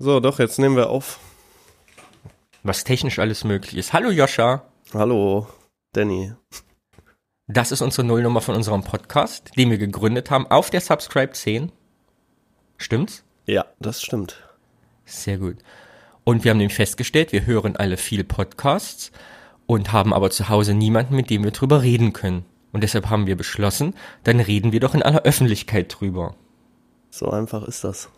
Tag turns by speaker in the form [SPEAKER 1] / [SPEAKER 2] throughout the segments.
[SPEAKER 1] So, doch, jetzt nehmen wir auf.
[SPEAKER 2] Was technisch alles möglich ist. Hallo Joscha.
[SPEAKER 1] Hallo, Danny.
[SPEAKER 2] Das ist unsere Nullnummer von unserem Podcast, den wir gegründet haben auf der Subscribe 10. Stimmt's?
[SPEAKER 1] Ja, das stimmt.
[SPEAKER 2] Sehr gut. Und wir haben nämlich festgestellt, wir hören alle viel Podcasts und haben aber zu Hause niemanden, mit dem wir drüber reden können. Und deshalb haben wir beschlossen, dann reden wir doch in aller Öffentlichkeit drüber.
[SPEAKER 1] So einfach ist das.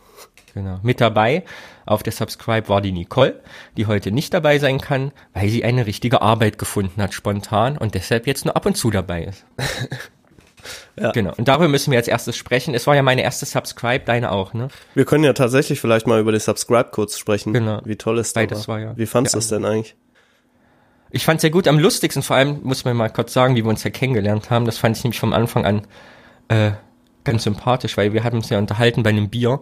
[SPEAKER 2] Genau. Mit dabei auf der Subscribe war die Nicole, die heute nicht dabei sein kann, weil sie eine richtige Arbeit gefunden hat spontan und deshalb jetzt nur ab und zu dabei ist. ja. Genau. Und darüber müssen wir als erstes sprechen. Es war ja meine erste Subscribe, deine auch, ne?
[SPEAKER 1] Wir können ja tatsächlich vielleicht mal über die Subscribe kurz sprechen.
[SPEAKER 2] Genau.
[SPEAKER 1] Wie toll ist
[SPEAKER 2] das? war ja.
[SPEAKER 1] Wie fandst du es denn eigentlich?
[SPEAKER 2] Ich fand es sehr gut. Am lustigsten vor allem, muss man mal kurz sagen, wie wir uns ja kennengelernt haben. Das fand ich nämlich vom Anfang an äh, ganz sympathisch, weil wir hatten uns ja unterhalten bei einem Bier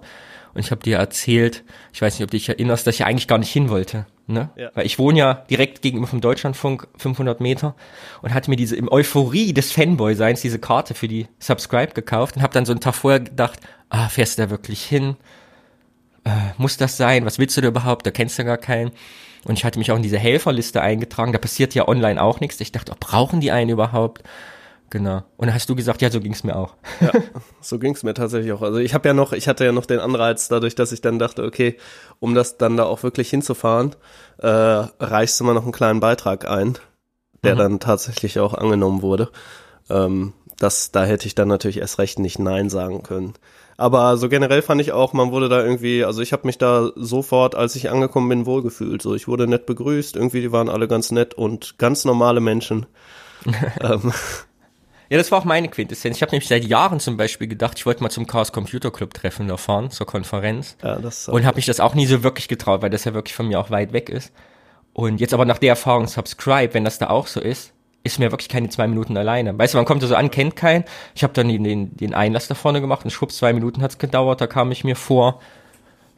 [SPEAKER 2] und ich habe dir erzählt, ich weiß nicht, ob du dich erinnerst, dass ich eigentlich gar nicht hin wollte. Ne? Ja. Weil ich wohne ja direkt gegenüber vom Deutschlandfunk 500 Meter und hatte mir diese im Euphorie des Fanboy-Seins diese Karte für die Subscribe gekauft und habe dann so einen Tag vorher gedacht, ah, fährst du da wirklich hin? Äh, muss das sein? Was willst du da überhaupt? Da kennst du gar keinen. Und ich hatte mich auch in diese Helferliste eingetragen. Da passiert ja online auch nichts. Ich dachte, oh, brauchen die einen überhaupt? Genau. Und dann hast du gesagt, ja, so ging's mir auch.
[SPEAKER 1] Ja, so ging's mir tatsächlich auch. Also ich habe ja noch, ich hatte ja noch den Anreiz, dadurch, dass ich dann dachte, okay, um das dann da auch wirklich hinzufahren, äh, reichst du mal noch einen kleinen Beitrag ein, der mhm. dann tatsächlich auch angenommen wurde. Ähm, das, da hätte ich dann natürlich erst recht nicht Nein sagen können. Aber so generell fand ich auch, man wurde da irgendwie, also ich habe mich da sofort, als ich angekommen bin, wohlgefühlt. So, ich wurde nett begrüßt, irgendwie, die waren alle ganz nett und ganz normale Menschen.
[SPEAKER 2] ähm, ja, das war auch meine Quintessenz. Ich habe nämlich seit Jahren zum Beispiel gedacht, ich wollte mal zum Chaos Computer Club Treffen da fahren, zur Konferenz. Ja, das und habe mich das auch nie so wirklich getraut, weil das ja wirklich von mir auch weit weg ist. Und jetzt aber nach der Erfahrung Subscribe, wenn das da auch so ist, ist mir wirklich keine zwei Minuten alleine. Weißt du, man kommt da so an, kennt keinen. Ich habe dann den, den, Einlass da vorne gemacht und schwupps, zwei Minuten hat's gedauert, da kam ich mir vor,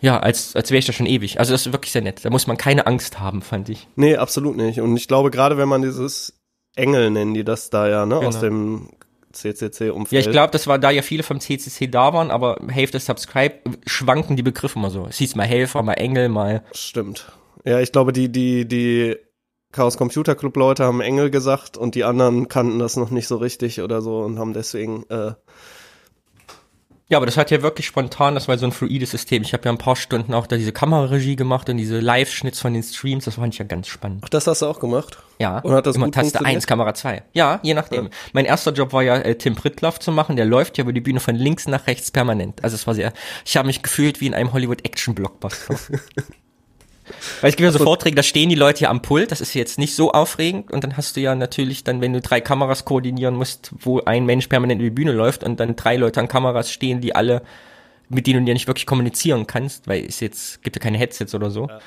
[SPEAKER 2] ja, als, als wäre ich da schon ewig. Also das ist wirklich sehr nett. Da muss man keine Angst haben, fand ich.
[SPEAKER 1] Nee, absolut nicht. Und ich glaube, gerade wenn man dieses Engel nennen die das da ja, ne? Genau. Aus dem CCC-Umfeld.
[SPEAKER 2] Ja, ich glaube, das war da ja viele vom CCC da waren, aber Hälfte Subscribe schwanken die Begriffe immer so. Es hieß mal Helfer, mal Engel, mal.
[SPEAKER 1] Stimmt. Ja, ich glaube, die, die, die Chaos Computer Club Leute haben Engel gesagt und die anderen kannten das noch nicht so richtig oder so und haben deswegen äh,
[SPEAKER 2] ja, aber das hat ja wirklich spontan, das war so ein fluides System. Ich habe ja ein paar Stunden auch da diese Kameraregie gemacht und diese Live-Schnitts von den Streams, das fand ich ja ganz spannend.
[SPEAKER 1] Ach, das hast du auch gemacht?
[SPEAKER 2] Ja.
[SPEAKER 1] Und hat das
[SPEAKER 2] immer Taste 1, Kamera 2. Ja, je nachdem. Ja. Mein erster Job war ja äh, Tim Prittlaff zu machen, der läuft ja über die Bühne von links nach rechts permanent. Also es war sehr, ich habe mich gefühlt wie in einem Hollywood-Action-Blockbuster. Weil es gibt ja so Vorträge, da stehen die Leute ja am Pult, das ist jetzt nicht so aufregend und dann hast du ja natürlich dann, wenn du drei Kameras koordinieren musst, wo ein Mensch permanent über die Bühne läuft und dann drei Leute an Kameras stehen, die alle, mit denen du ja nicht wirklich kommunizieren kannst, weil es jetzt, gibt ja keine Headsets oder so. Ja.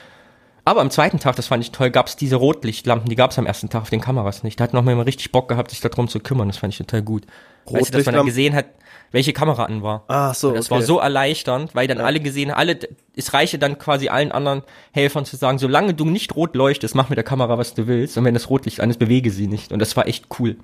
[SPEAKER 2] Aber am zweiten Tag, das fand ich toll, gab es diese Rotlichtlampen, die gab es am ersten Tag auf den Kameras nicht. Da hat noch mal richtig Bock gehabt, sich darum zu kümmern. Das fand ich total gut. Weißt du, dass man dann gesehen hat, welche Kamera an war.
[SPEAKER 1] Ah, so.
[SPEAKER 2] Das okay. war so erleichternd, weil dann ja. alle gesehen, alle, es reiche dann quasi allen anderen Helfern zu sagen, solange du nicht rot leuchtest, mach mit der Kamera, was du willst. Und wenn das Rotlicht an ist, bewege sie nicht. Und das war echt cool.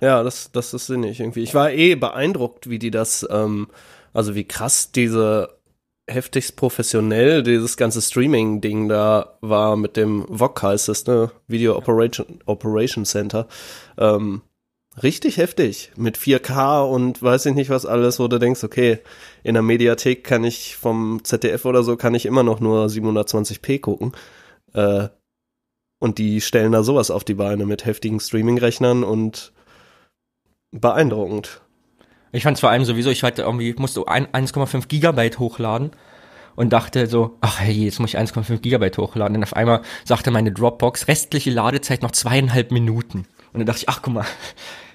[SPEAKER 1] Ja, das, das ist sinnig irgendwie. Ich war eh beeindruckt, wie die das, ähm, also wie krass diese heftigst professionell dieses ganze Streaming-Ding da war mit dem VOC heißt es, ne? Video Operation, Operation Center. Ähm, richtig heftig. Mit 4K und weiß ich nicht was alles, wo du denkst, okay, in der Mediathek kann ich vom ZDF oder so, kann ich immer noch nur 720p gucken. Äh, und die stellen da sowas auf die Beine mit heftigen Streaming-Rechnern und beeindruckend.
[SPEAKER 2] Ich fand vor allem sowieso, ich hatte irgendwie, musste 1,5 Gigabyte hochladen und dachte so, ach hey, jetzt muss ich 1,5 Gigabyte hochladen. Und auf einmal sagte meine Dropbox, restliche Ladezeit noch zweieinhalb Minuten. Und dann dachte ich, ach guck mal,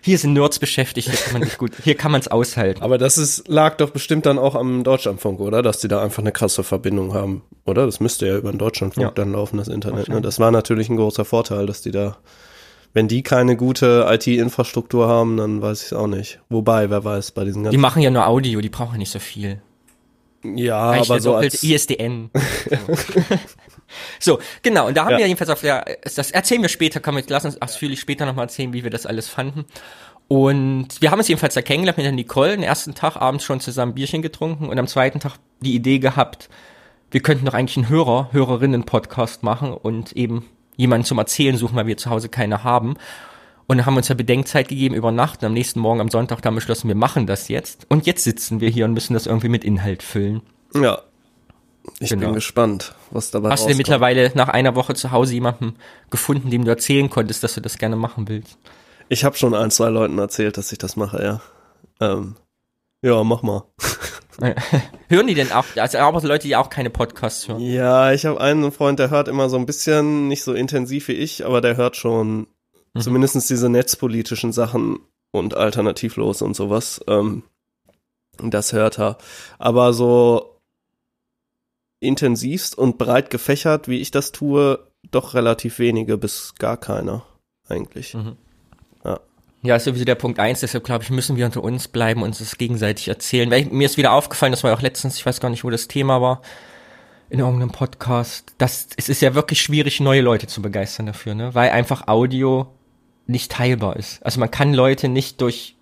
[SPEAKER 2] hier sind Nerds beschäftigt, hier kann man sich gut, hier kann man es aushalten.
[SPEAKER 1] Aber das ist, lag doch bestimmt dann auch am Deutschlandfunk, oder? Dass die da einfach eine krasse Verbindung haben, oder? Das müsste ja über den Deutschlandfunk ja. dann laufen, das Internet. Ne? Das war natürlich ein großer Vorteil, dass die da wenn die keine gute IT-Infrastruktur haben, dann weiß ich es auch nicht. Wobei, wer weiß, bei diesen ganzen.
[SPEAKER 2] Die machen ja nur Audio, die brauchen nicht so viel.
[SPEAKER 1] Ja, Reicht aber so als
[SPEAKER 2] ISDN. so, genau. Und da haben ja. wir jedenfalls auf der, das erzählen wir später, kann man, lass uns ausführlich später nochmal erzählen, wie wir das alles fanden. Und wir haben uns jedenfalls da kennengelernt mit der Nicole, den ersten Tag abends schon zusammen Bierchen getrunken und am zweiten Tag die Idee gehabt, wir könnten doch eigentlich einen Hörer, Hörerinnen-Podcast machen und eben jemanden zum Erzählen suchen, weil wir zu Hause keine haben. Und dann haben wir uns ja Bedenkzeit gegeben über Nacht und am nächsten Morgen am Sonntag dann beschlossen, wir machen das jetzt. Und jetzt sitzen wir hier und müssen das irgendwie mit Inhalt füllen.
[SPEAKER 1] Ja. Ich genau. bin gespannt, was dabei
[SPEAKER 2] Hast rauskommt. du denn mittlerweile nach einer Woche zu Hause jemanden gefunden, dem du erzählen konntest, dass du das gerne machen willst?
[SPEAKER 1] Ich habe schon ein, zwei Leuten erzählt, dass ich das mache, ja. Ähm, ja, mach mal.
[SPEAKER 2] hören die denn auch, also auch Leute, die auch keine Podcasts hören?
[SPEAKER 1] Ja, ich habe einen Freund, der hört immer so ein bisschen, nicht so intensiv wie ich, aber der hört schon mhm. zumindest diese netzpolitischen Sachen und alternativlos und sowas. Ähm, das hört er. Aber so intensivst und breit gefächert, wie ich das tue, doch relativ wenige bis gar keiner eigentlich. Mhm.
[SPEAKER 2] Ja. Ja, ist sowieso der Punkt eins, deshalb glaube ich, müssen wir unter uns bleiben und uns das gegenseitig erzählen. Weil ich, mir ist wieder aufgefallen, das war ja auch letztens, ich weiß gar nicht, wo das Thema war, in irgendeinem Podcast, dass es ist ja wirklich schwierig, neue Leute zu begeistern dafür, ne? Weil einfach Audio nicht teilbar ist. Also man kann Leute nicht durch,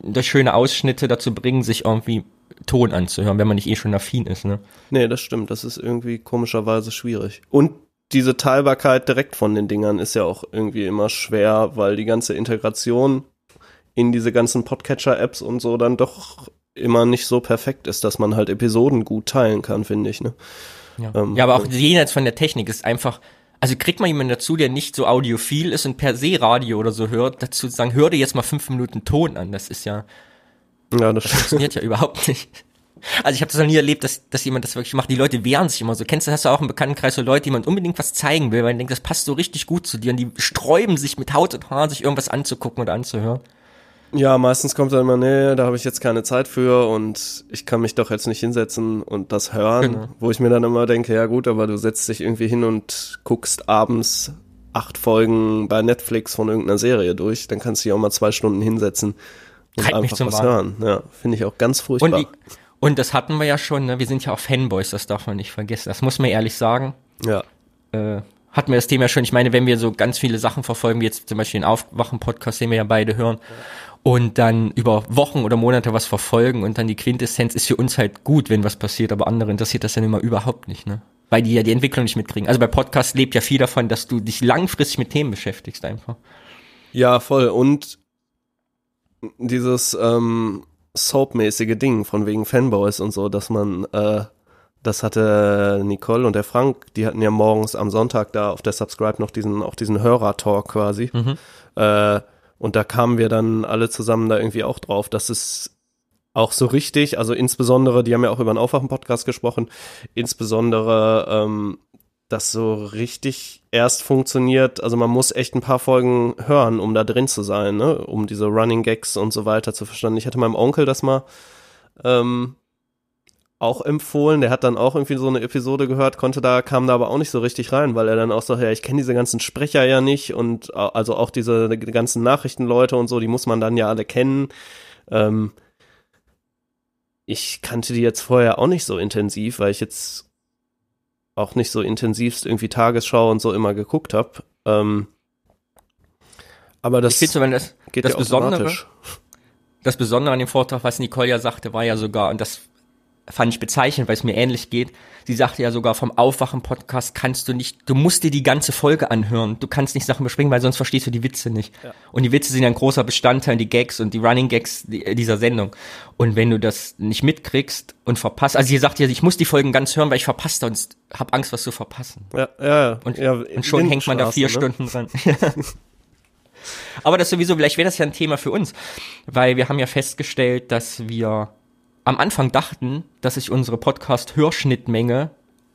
[SPEAKER 2] durch schöne Ausschnitte dazu bringen, sich irgendwie Ton anzuhören, wenn man nicht eh schon affin ist, ne?
[SPEAKER 1] Nee, das stimmt. Das ist irgendwie komischerweise schwierig. Und diese Teilbarkeit direkt von den Dingern ist ja auch irgendwie immer schwer, weil die ganze Integration in diese ganzen Podcatcher-Apps und so dann doch immer nicht so perfekt ist, dass man halt Episoden gut teilen kann, finde ich, ne?
[SPEAKER 2] Ja. Ähm, ja, aber auch jenseits von der Technik ist einfach, also kriegt man jemanden dazu, der nicht so audiophil ist und per se Radio oder so hört, dazu zu sagen, hör dir jetzt mal fünf Minuten Ton an. Das ist ja, ja das, das funktioniert ja überhaupt nicht. Also ich habe das noch nie erlebt, dass, dass jemand das wirklich macht. Die Leute wehren sich immer so. Kennst du, hast du auch im Bekanntenkreis so Leute, die man unbedingt was zeigen will, weil man denkt, das passt so richtig gut zu dir und die sträuben sich mit Haut und Haaren, sich irgendwas anzugucken oder anzuhören.
[SPEAKER 1] Ja, meistens kommt dann immer, nee, da habe ich jetzt keine Zeit für und ich kann mich doch jetzt nicht hinsetzen und das hören, genau. wo ich mir dann immer denke, ja gut, aber du setzt dich irgendwie hin und guckst abends acht Folgen bei Netflix von irgendeiner Serie durch, dann kannst du dich auch mal zwei Stunden hinsetzen und Treibt einfach was Wahl. hören. Ja, finde ich auch ganz furchtbar.
[SPEAKER 2] Und, die, und das hatten wir ja schon, ne? wir sind ja auch Fanboys, das darf man nicht vergessen, das muss man ehrlich sagen.
[SPEAKER 1] Ja.
[SPEAKER 2] Äh, hatten wir das Thema schon. Ich meine, wenn wir so ganz viele Sachen verfolgen, wie jetzt zum Beispiel den Aufwachen-Podcast, den wir ja beide hören, ja und dann über Wochen oder Monate was verfolgen und dann die Quintessenz ist für uns halt gut, wenn was passiert, aber andere interessiert das dann immer überhaupt nicht, ne? Weil die ja die Entwicklung nicht mitkriegen. Also bei Podcasts lebt ja viel davon, dass du dich langfristig mit Themen beschäftigst einfach.
[SPEAKER 1] Ja, voll. Und dieses ähm, Soap-mäßige Ding von wegen Fanboys und so, dass man, äh, das hatte Nicole und der Frank, die hatten ja morgens am Sonntag da auf der Subscribe noch diesen, auch diesen Hörer-Talk quasi. Mhm. Äh, und da kamen wir dann alle zusammen da irgendwie auch drauf, dass es auch so richtig, also insbesondere, die haben ja auch über einen Aufwachen-Podcast gesprochen, insbesondere ähm, das so richtig erst funktioniert, also man muss echt ein paar Folgen hören, um da drin zu sein, ne? um diese Running Gags und so weiter zu verstehen. Ich hatte meinem Onkel das mal ähm, auch empfohlen. Der hat dann auch irgendwie so eine Episode gehört, konnte da, kam da aber auch nicht so richtig rein, weil er dann auch so, ja, ich kenne diese ganzen Sprecher ja nicht und also auch diese die ganzen Nachrichtenleute und so, die muss man dann ja alle kennen. Ähm, ich kannte die jetzt vorher auch nicht so intensiv, weil ich jetzt auch nicht so intensivst irgendwie Tagesschau und so immer geguckt habe. Ähm, aber das,
[SPEAKER 2] ich finde, das, geht das ja Besondere, das Besondere an dem Vortrag, was Nicole ja sagte, war ja sogar, und das fand ich bezeichnend, weil es mir ähnlich geht. Sie sagte ja sogar vom Aufwachen-Podcast kannst du nicht, du musst dir die ganze Folge anhören. Du kannst nicht Sachen überspringen, weil sonst verstehst du die Witze nicht. Ja. Und die Witze sind ein großer Bestandteil, die Gags und die Running Gags dieser Sendung. Und wenn du das nicht mitkriegst und verpasst, also sie sagt ja, ich muss die Folgen ganz hören, weil ich verpasse sonst hab Angst, was zu verpassen.
[SPEAKER 1] Ja, ja,
[SPEAKER 2] und,
[SPEAKER 1] ja,
[SPEAKER 2] und schon hängt man da vier ne? Stunden dran. Aber das sowieso, vielleicht wäre das ja ein Thema für uns, weil wir haben ja festgestellt, dass wir am Anfang dachten, dass sich unsere Podcast-Hörschnittmenge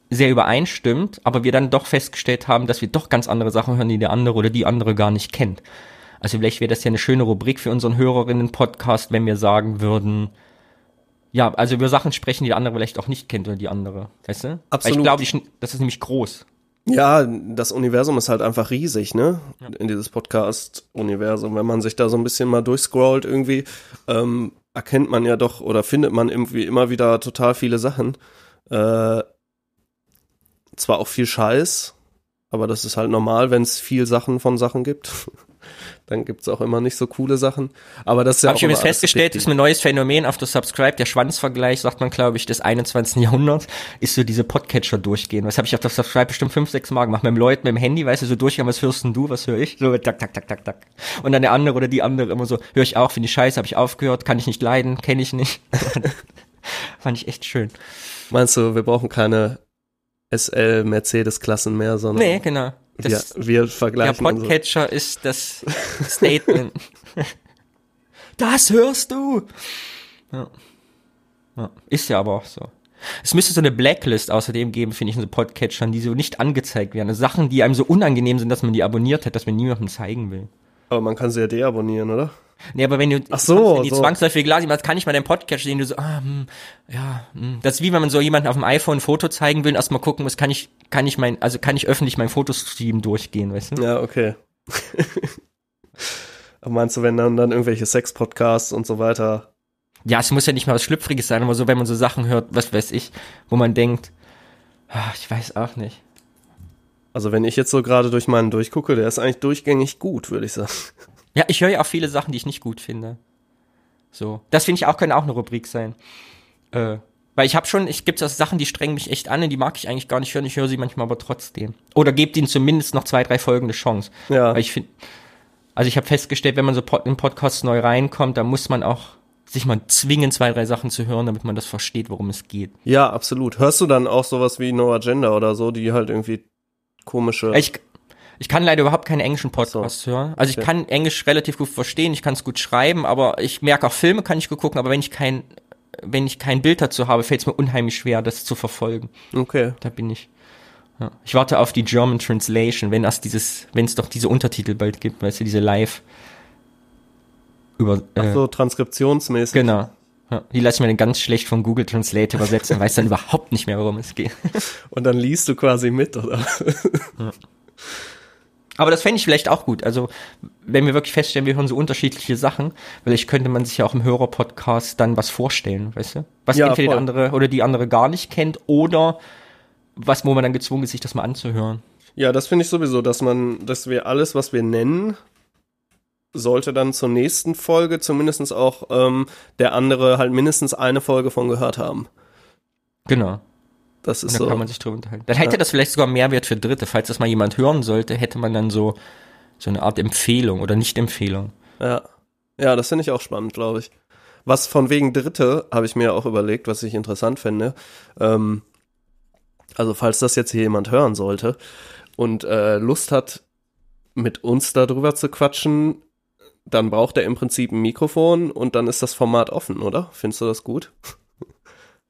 [SPEAKER 2] sehr übereinstimmt, aber wir dann doch festgestellt haben, dass wir doch ganz andere Sachen hören, die der andere oder die andere gar nicht kennt. Also vielleicht wäre das ja eine schöne Rubrik für unseren Hörerinnen-Podcast, wenn wir sagen würden, ja, also über Sachen sprechen, die der andere vielleicht auch nicht kennt oder die andere, weißt du?
[SPEAKER 1] Absolut.
[SPEAKER 2] Weil ich glaube, das ist nämlich groß.
[SPEAKER 1] Ja, das Universum ist halt einfach riesig, ne? Ja. In dieses Podcast-Universum. Wenn man sich da so ein bisschen mal durchscrollt irgendwie, ähm, erkennt man ja doch oder findet man irgendwie immer wieder total viele Sachen. Äh, zwar auch viel Scheiß, aber das ist halt normal, wenn es viel Sachen von Sachen gibt. Dann gibt's auch immer nicht so coole Sachen. Aber das ist ja
[SPEAKER 2] Habe
[SPEAKER 1] auch
[SPEAKER 2] ich übrigens festgestellt, ist ein neues Phänomen auf der Subscribe, der Schwanzvergleich, sagt man, glaube ich, des 21. Jahrhunderts, ist so diese Podcatcher durchgehen. Was habe ich auf der Subscribe bestimmt fünf, sechs Mal gemacht. Mit dem Leuten, mit dem Handy, weißt du, so durchgehen, was hörst denn du, was höre ich? So, tak, tak, tak, tak, tak. Und dann der andere oder die andere immer so, höre ich auch, finde ich scheiße, habe ich aufgehört, kann ich nicht leiden, kenne ich nicht. Fand ich echt schön.
[SPEAKER 1] Meinst du, wir brauchen keine SL Mercedes-Klassen mehr, sondern
[SPEAKER 2] Nee, genau. Das,
[SPEAKER 1] wir, wir
[SPEAKER 2] der
[SPEAKER 1] vergleichen unsere-
[SPEAKER 2] Podcatcher ist das Statement. das hörst du! Ja. ja. Ist ja aber auch so. Es müsste so eine Blacklist außerdem geben, finde ich, in so Podcatchern, die so nicht angezeigt werden. Also Sachen, die einem so unangenehm sind, dass man die abonniert hat, dass man niemandem zeigen will.
[SPEAKER 1] Aber man kann sie ja deabonnieren, oder?
[SPEAKER 2] Nee, aber wenn du
[SPEAKER 1] Ach so,
[SPEAKER 2] wenn die
[SPEAKER 1] so.
[SPEAKER 2] zwangsläufig Glas hast, kann ich mal deinen Podcast den du so, ah, hm, ja, hm. das ist wie wenn man so jemanden auf dem iPhone ein Foto zeigen will und erstmal gucken muss, kann ich, kann ich mein, also kann ich öffentlich mein Fotostream durchgehen, weißt du?
[SPEAKER 1] Ja, okay. Aber meinst du, wenn dann, dann irgendwelche Sex-Podcasts und so weiter
[SPEAKER 2] Ja, es muss ja nicht mal was Schlüpfriges sein, aber so, wenn man so Sachen hört, was weiß ich, wo man denkt, ah, ich weiß auch nicht.
[SPEAKER 1] Also wenn ich jetzt so gerade durch meinen durchgucke, der ist eigentlich durchgängig gut, würde ich sagen.
[SPEAKER 2] Ja, ich höre ja auch viele Sachen, die ich nicht gut finde. So. Das finde ich auch, können auch eine Rubrik sein. Äh, weil ich habe schon, ich gibt es Sachen, die strengen mich echt an und die mag ich eigentlich gar nicht hören, ich höre sie manchmal aber trotzdem. Oder gebt ihnen zumindest noch zwei, drei Folgen eine Chance.
[SPEAKER 1] Ja.
[SPEAKER 2] Weil ich finde, also ich habe festgestellt, wenn man so Pod in Podcasts neu reinkommt, da muss man auch sich mal zwingen, zwei, drei Sachen zu hören, damit man das versteht, worum es geht.
[SPEAKER 1] Ja, absolut. Hörst du dann auch sowas wie No Agenda oder so, die halt irgendwie komische.
[SPEAKER 2] Ich, ich kann leider überhaupt keine englischen Podcasts hören. Also ich
[SPEAKER 1] Okay.
[SPEAKER 2] kann Englisch relativ gut verstehen, ich kann es gut schreiben, aber ich merke auch Filme kann ich gut gucken, aber wenn ich kein, wenn ich kein Bild dazu habe, fällt es mir unheimlich schwer, das zu verfolgen.
[SPEAKER 1] Okay.
[SPEAKER 2] Da bin ich. Ja. Ich warte auf die German Translation, wenn es dieses, wenn es doch diese Untertitel bald gibt, weißt du, diese Live über äh,
[SPEAKER 1] So transkriptionsmäßig.
[SPEAKER 2] genau. Ja, die lasse ich mir dann ganz schlecht von Google Translate übersetzen, weiß dann überhaupt nicht mehr, worum es geht.
[SPEAKER 1] Und dann liest du quasi mit, oder?
[SPEAKER 2] Aber das fände ich vielleicht auch gut. Also, wenn wir wirklich feststellen, wir hören so unterschiedliche Sachen, vielleicht könnte man sich ja auch im Hörerpodcast dann was vorstellen, weißt du? Was
[SPEAKER 1] Ja,
[SPEAKER 2] entweder der
[SPEAKER 1] voll.
[SPEAKER 2] andere oder die andere gar nicht kennt oder was, wo man dann gezwungen ist, sich das mal anzuhören.
[SPEAKER 1] Ja, das finde ich sowieso, dass man, dass wir alles, was wir nennen, sollte dann zur nächsten Folge zumindestens auch ähm, der andere halt mindestens eine Folge von gehört haben.
[SPEAKER 2] Genau.
[SPEAKER 1] Das
[SPEAKER 2] Und
[SPEAKER 1] ist
[SPEAKER 2] dann
[SPEAKER 1] so.
[SPEAKER 2] kann man sich drüber unterhalten. Dann hätte das vielleicht sogar Mehrwert für Dritte. Falls das mal jemand hören sollte, hätte man dann so, so eine Art Empfehlung oder Nicht-Empfehlung.
[SPEAKER 1] Ja. Ja, das finde ich auch spannend, glaube ich. Was von wegen Dritte habe ich mir auch überlegt, was ich interessant fände. Ähm, also falls das jetzt hier jemand hören sollte und äh, Lust hat, mit uns darüber zu quatschen, dann braucht er im Prinzip ein Mikrofon und dann ist das Format offen, oder? Findest du das gut?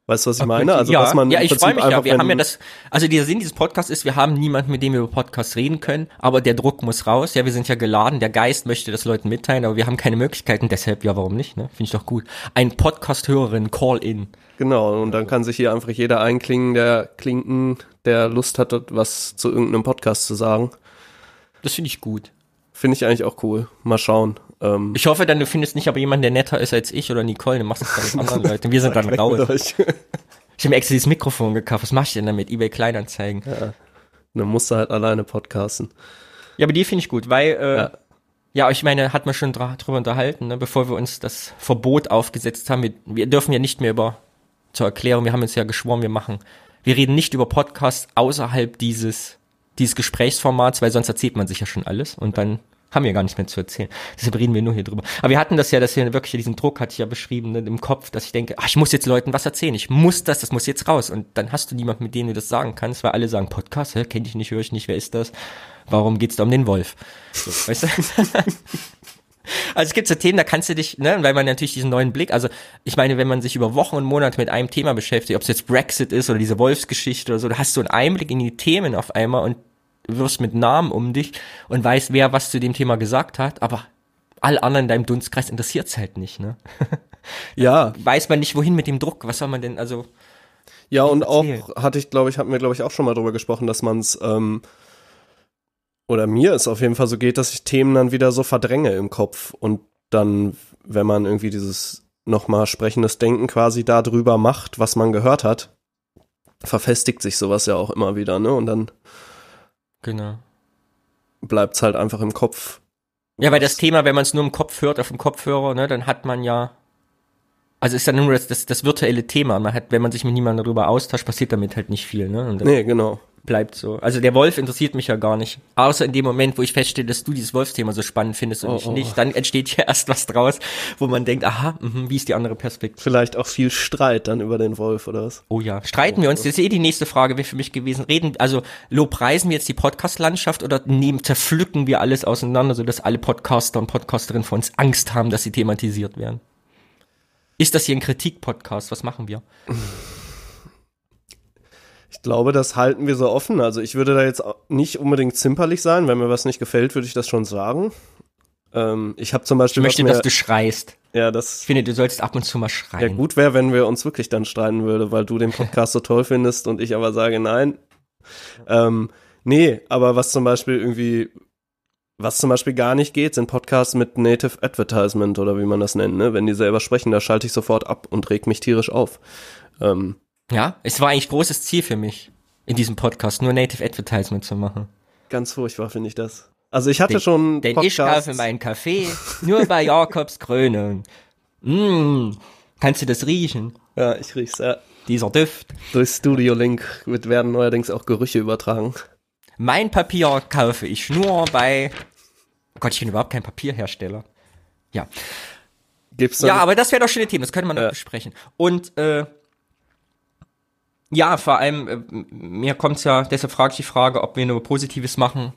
[SPEAKER 1] Weißt du, was ich meine? Also,
[SPEAKER 2] ja,
[SPEAKER 1] dass man
[SPEAKER 2] ja, ich freue mich ja. Wir haben ja das, also der Sinn dieses Podcasts ist, wir haben niemanden, mit dem wir über Podcasts reden können, aber der Druck muss raus. Ja, wir sind ja geladen, der Geist möchte das Leuten mitteilen, aber wir haben keine Möglichkeiten, deshalb, ja, warum nicht, ne? Finde ich doch gut. Ein Podcast-Hörerin, Call-In.
[SPEAKER 1] Genau, und dann kann sich hier einfach jeder einklingen, der Klinken, der Lust hat, was zu irgendeinem Podcast zu sagen.
[SPEAKER 2] Das finde ich gut.
[SPEAKER 1] Finde ich eigentlich auch cool. Mal schauen. Ähm,
[SPEAKER 2] Ich hoffe dann, du findest nicht aber jemanden, der netter ist als ich oder Nicole, du machst das dann mit anderen Leuten. Wir sind dann raus. Ich habe mir extra dieses Mikrofon gekauft. Was mach ich denn damit? eBay Kleinanzeigen.
[SPEAKER 1] Dann musst du halt alleine podcasten.
[SPEAKER 2] Ja, aber die finde ich gut, weil, äh,
[SPEAKER 1] Ja.
[SPEAKER 2] ja. ich meine, hat man schon drüber unterhalten, ne, bevor wir uns das Verbot aufgesetzt haben. Wir, wir dürfen ja nicht mehr über, zur Erklärung, wir haben uns ja geschworen, wir machen, wir reden nicht über Podcasts außerhalb dieses, dieses Gesprächsformats, weil sonst erzählt man sich ja schon alles und dann haben wir gar nichts mehr zu erzählen. Deshalb reden wir nur hier drüber. Aber wir hatten das ja, dass wir wirklich diesen Druck hatte ich ja beschrieben ne, im Kopf, dass ich denke, ach, ich muss jetzt Leuten was erzählen, ich muss das, das muss jetzt raus. Und dann hast du niemanden, mit dem du das sagen kannst, weil alle sagen, Podcast, hä, kenn ich nicht, höre ich nicht, wer ist das? Warum geht's da um den Wolf? So, weißt du? Also es gibt so Themen, da kannst du dich, ne, weil man natürlich diesen neuen Blick, also ich meine, wenn man sich über Wochen und Monate mit einem Thema beschäftigt, ob es jetzt Brexit ist oder diese Wolfsgeschichte oder so, da hast du einen Einblick in die Themen auf einmal und wirst mit Namen um dich und weißt, wer was zu dem Thema gesagt hat, aber alle anderen in deinem Dunstkreis interessiert's halt nicht, ne?
[SPEAKER 1] Ja,
[SPEAKER 2] Weiß man nicht, wohin mit dem Druck, was soll man denn, also,
[SPEAKER 1] ja und auch hatte ich, glaube ich, hatten wir, glaube ich, auch schon mal drüber gesprochen, dass man es, ähm, oder mir es auf jeden Fall so geht, dass ich Themen dann wieder so verdränge im Kopf und dann, wenn man irgendwie dieses nochmal sprechendes Denken quasi darüber macht, was man gehört hat, verfestigt sich sowas ja auch immer wieder, ne? Und dann
[SPEAKER 2] genau.
[SPEAKER 1] bleibt's halt einfach im Kopf
[SPEAKER 2] Ja, weil das Thema, wenn man es nur im Kopf hört, auf dem Kopfhörer, ne, dann hat man ja, also ist dann nur das, das, das virtuelle Thema. Man hat, wenn man sich mit niemandem darüber austauscht, passiert damit halt nicht viel, ne? Und
[SPEAKER 1] Nee, genau.
[SPEAKER 2] Bleibt so. Also der Wolf interessiert mich ja gar nicht. Außer in dem Moment, wo ich feststelle, dass du dieses Wolfsthema so spannend findest und
[SPEAKER 1] Oh,
[SPEAKER 2] ich
[SPEAKER 1] oh.
[SPEAKER 2] nicht, dann entsteht ja erst was draus, wo man denkt, aha, mhm, wie ist die andere Perspektive?
[SPEAKER 1] Vielleicht auch viel Streit dann über den Wolf oder was?
[SPEAKER 2] Oh ja, streiten wir uns, das ist eh die nächste Frage wäre für mich gewesen. Reden, also lobpreisen wir jetzt die Podcast-Landschaft oder nehmen, zerpflücken wir alles auseinander, sodass alle Podcaster und Podcasterinnen von uns Angst haben, dass sie thematisiert werden? Ist das hier ein Kritik-Podcast? Was machen wir?
[SPEAKER 1] Ich glaube, das halten wir so offen. Also ich würde da jetzt nicht unbedingt zimperlich sein. Wenn mir was nicht gefällt, würde ich das schon sagen. Ähm, ich habe zum
[SPEAKER 2] Ich
[SPEAKER 1] Beispiel,
[SPEAKER 2] möchte,
[SPEAKER 1] was mir,
[SPEAKER 2] dass du schreist.
[SPEAKER 1] ja,
[SPEAKER 2] Ich
[SPEAKER 1] das
[SPEAKER 2] finde, du sollst ab und zu mal
[SPEAKER 1] ja
[SPEAKER 2] schreien.
[SPEAKER 1] gut wäre, wenn wir uns wirklich dann streiten würde, weil du den Podcast so toll findest und ich aber sage nein. Ähm, nee, aber was zum Beispiel irgendwie, was zum Beispiel gar nicht geht, sind Podcasts mit Native Advertisement oder wie man das nennt, ne? Wenn die selber sprechen, da schalte ich sofort ab und reg mich tierisch auf. Ähm,
[SPEAKER 2] Ja, es war eigentlich großes Ziel für mich, in diesem Podcast nur Native Advertisement zu machen.
[SPEAKER 1] ganz furchtbar finde ich das. Also ich hatte
[SPEAKER 2] Denn-
[SPEAKER 1] schon
[SPEAKER 2] Denn ich kaufe meinen Kaffee nur bei Jakobs Krönung. Mm, kannst du das riechen?
[SPEAKER 1] Ja, ich riech's, ja.
[SPEAKER 2] Dieser Duft.
[SPEAKER 1] Durch Studio Link wird, werden neuerdings auch Gerüche übertragen.
[SPEAKER 2] Mein Papier kaufe ich nur bei. Oh Gott, ich bin überhaupt kein Papierhersteller. Ja.
[SPEAKER 1] Gibt's
[SPEAKER 2] Ja, aber das wäre doch schon ein Thema, das könnte man noch
[SPEAKER 1] Ja.
[SPEAKER 2] besprechen. Und äh, ja, vor allem, äh, mir kommt's ja, deshalb frage ich die Frage, ob wir nur Positives machen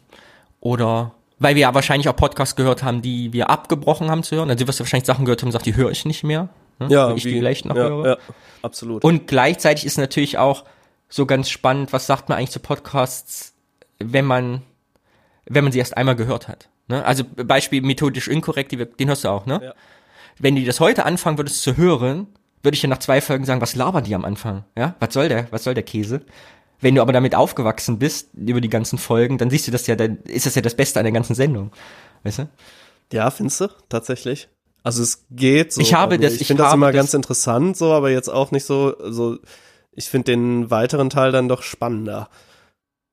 [SPEAKER 2] oder weil wir ja wahrscheinlich auch Podcasts gehört haben, die wir abgebrochen haben zu hören. Also du wirst ja wahrscheinlich Sachen gehört haben und sagst, die höre ich nicht mehr. Ne?
[SPEAKER 1] ja,
[SPEAKER 2] Wenn ich
[SPEAKER 1] wie-
[SPEAKER 2] die vielleicht noch
[SPEAKER 1] ja,
[SPEAKER 2] höre.
[SPEAKER 1] Ja, absolut.
[SPEAKER 2] Und gleichzeitig ist natürlich auch so ganz spannend, was sagt man eigentlich zu Podcasts, wenn man, wenn man sie erst einmal gehört hat. Ne? Also Beispiel methodisch inkorrekt, die wir, den hörst du auch, ne?
[SPEAKER 1] Ja.
[SPEAKER 2] Wenn du das heute anfangen würdest zu hören, würde ich ja nach zwei Folgen sagen, was labern die am Anfang? Ja? Was soll der, was soll der Käse? Wenn du aber damit aufgewachsen bist, über die ganzen Folgen, dann siehst du das ja, dann ist das ja das Beste an der ganzen Sendung. Weißt du?
[SPEAKER 1] ja, findest du? Tatsächlich? Also es geht so.
[SPEAKER 2] Ich habe
[SPEAKER 1] Also
[SPEAKER 2] das-
[SPEAKER 1] ich
[SPEAKER 2] ich
[SPEAKER 1] finde das immer
[SPEAKER 2] das-
[SPEAKER 1] ganz interessant so, aber jetzt auch nicht so, so, ich finde den weiteren Teil dann doch spannender.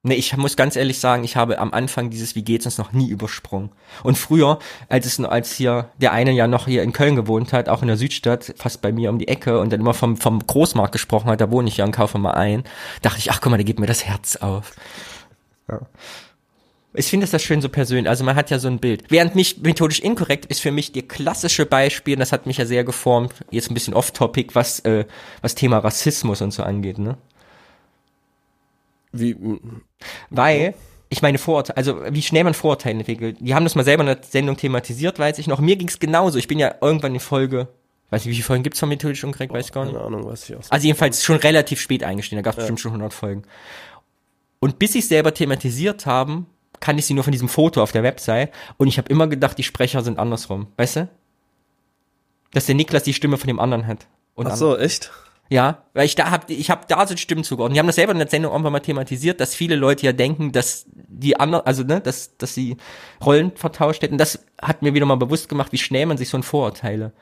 [SPEAKER 2] Nee, ich muss ganz ehrlich sagen, ich habe am Anfang dieses Wie geht's uns noch nie übersprungen. Und früher, als es als hier der eine ja noch hier in Köln gewohnt hat, auch in der Südstadt, fast bei mir um die Ecke und dann immer vom vom Großmarkt gesprochen hat, da wohne ich ja und kaufe mal ein, dachte ich, ach guck mal, da geht mir das Herz auf. Ich finde das das schön so persönlich. Also man hat ja so ein Bild. Während mich methodisch inkorrekt ist für mich die klassische Beispiel, und das hat mich ja sehr geformt, jetzt ein bisschen off-topic, was äh, was Thema Rassismus und so angeht, ne?
[SPEAKER 1] Wie,
[SPEAKER 2] Weil, ich meine Vorurteile, also wie schnell man Vorurteile entwickelt. Die haben das mal selber in der Sendung thematisiert, weiß ich noch. Mir ging's genauso. Ich bin ja irgendwann in Folge, weiß nicht, wie viele Folgen gibt's von methodisch unkorrekt, weiß ich gar nicht.
[SPEAKER 1] keine Ahnung, weiß ich auch.
[SPEAKER 2] Also jedenfalls schon relativ spät eingestiegen, da gab's bestimmt schon 100 Folgen. Und bis ich selber thematisiert haben, kannte ich sie nur von diesem Foto auf der Website und ich habe immer gedacht, die Sprecher sind andersrum, weißt du? Dass der Niklas die Stimme von dem anderen hat. Und
[SPEAKER 1] Ach so, echt?
[SPEAKER 2] Ja, weil ich da hab, ich habe da so Stimmen zugeordnet. Die haben das selber in der Sendung irgendwann mal thematisiert, dass viele Leute ja denken, dass die anderen, also ne, dass, dass sie Rollen vertauscht hätten. Das hat mir wieder mal bewusst gemacht, wie schnell man sich so ein Vorurteile.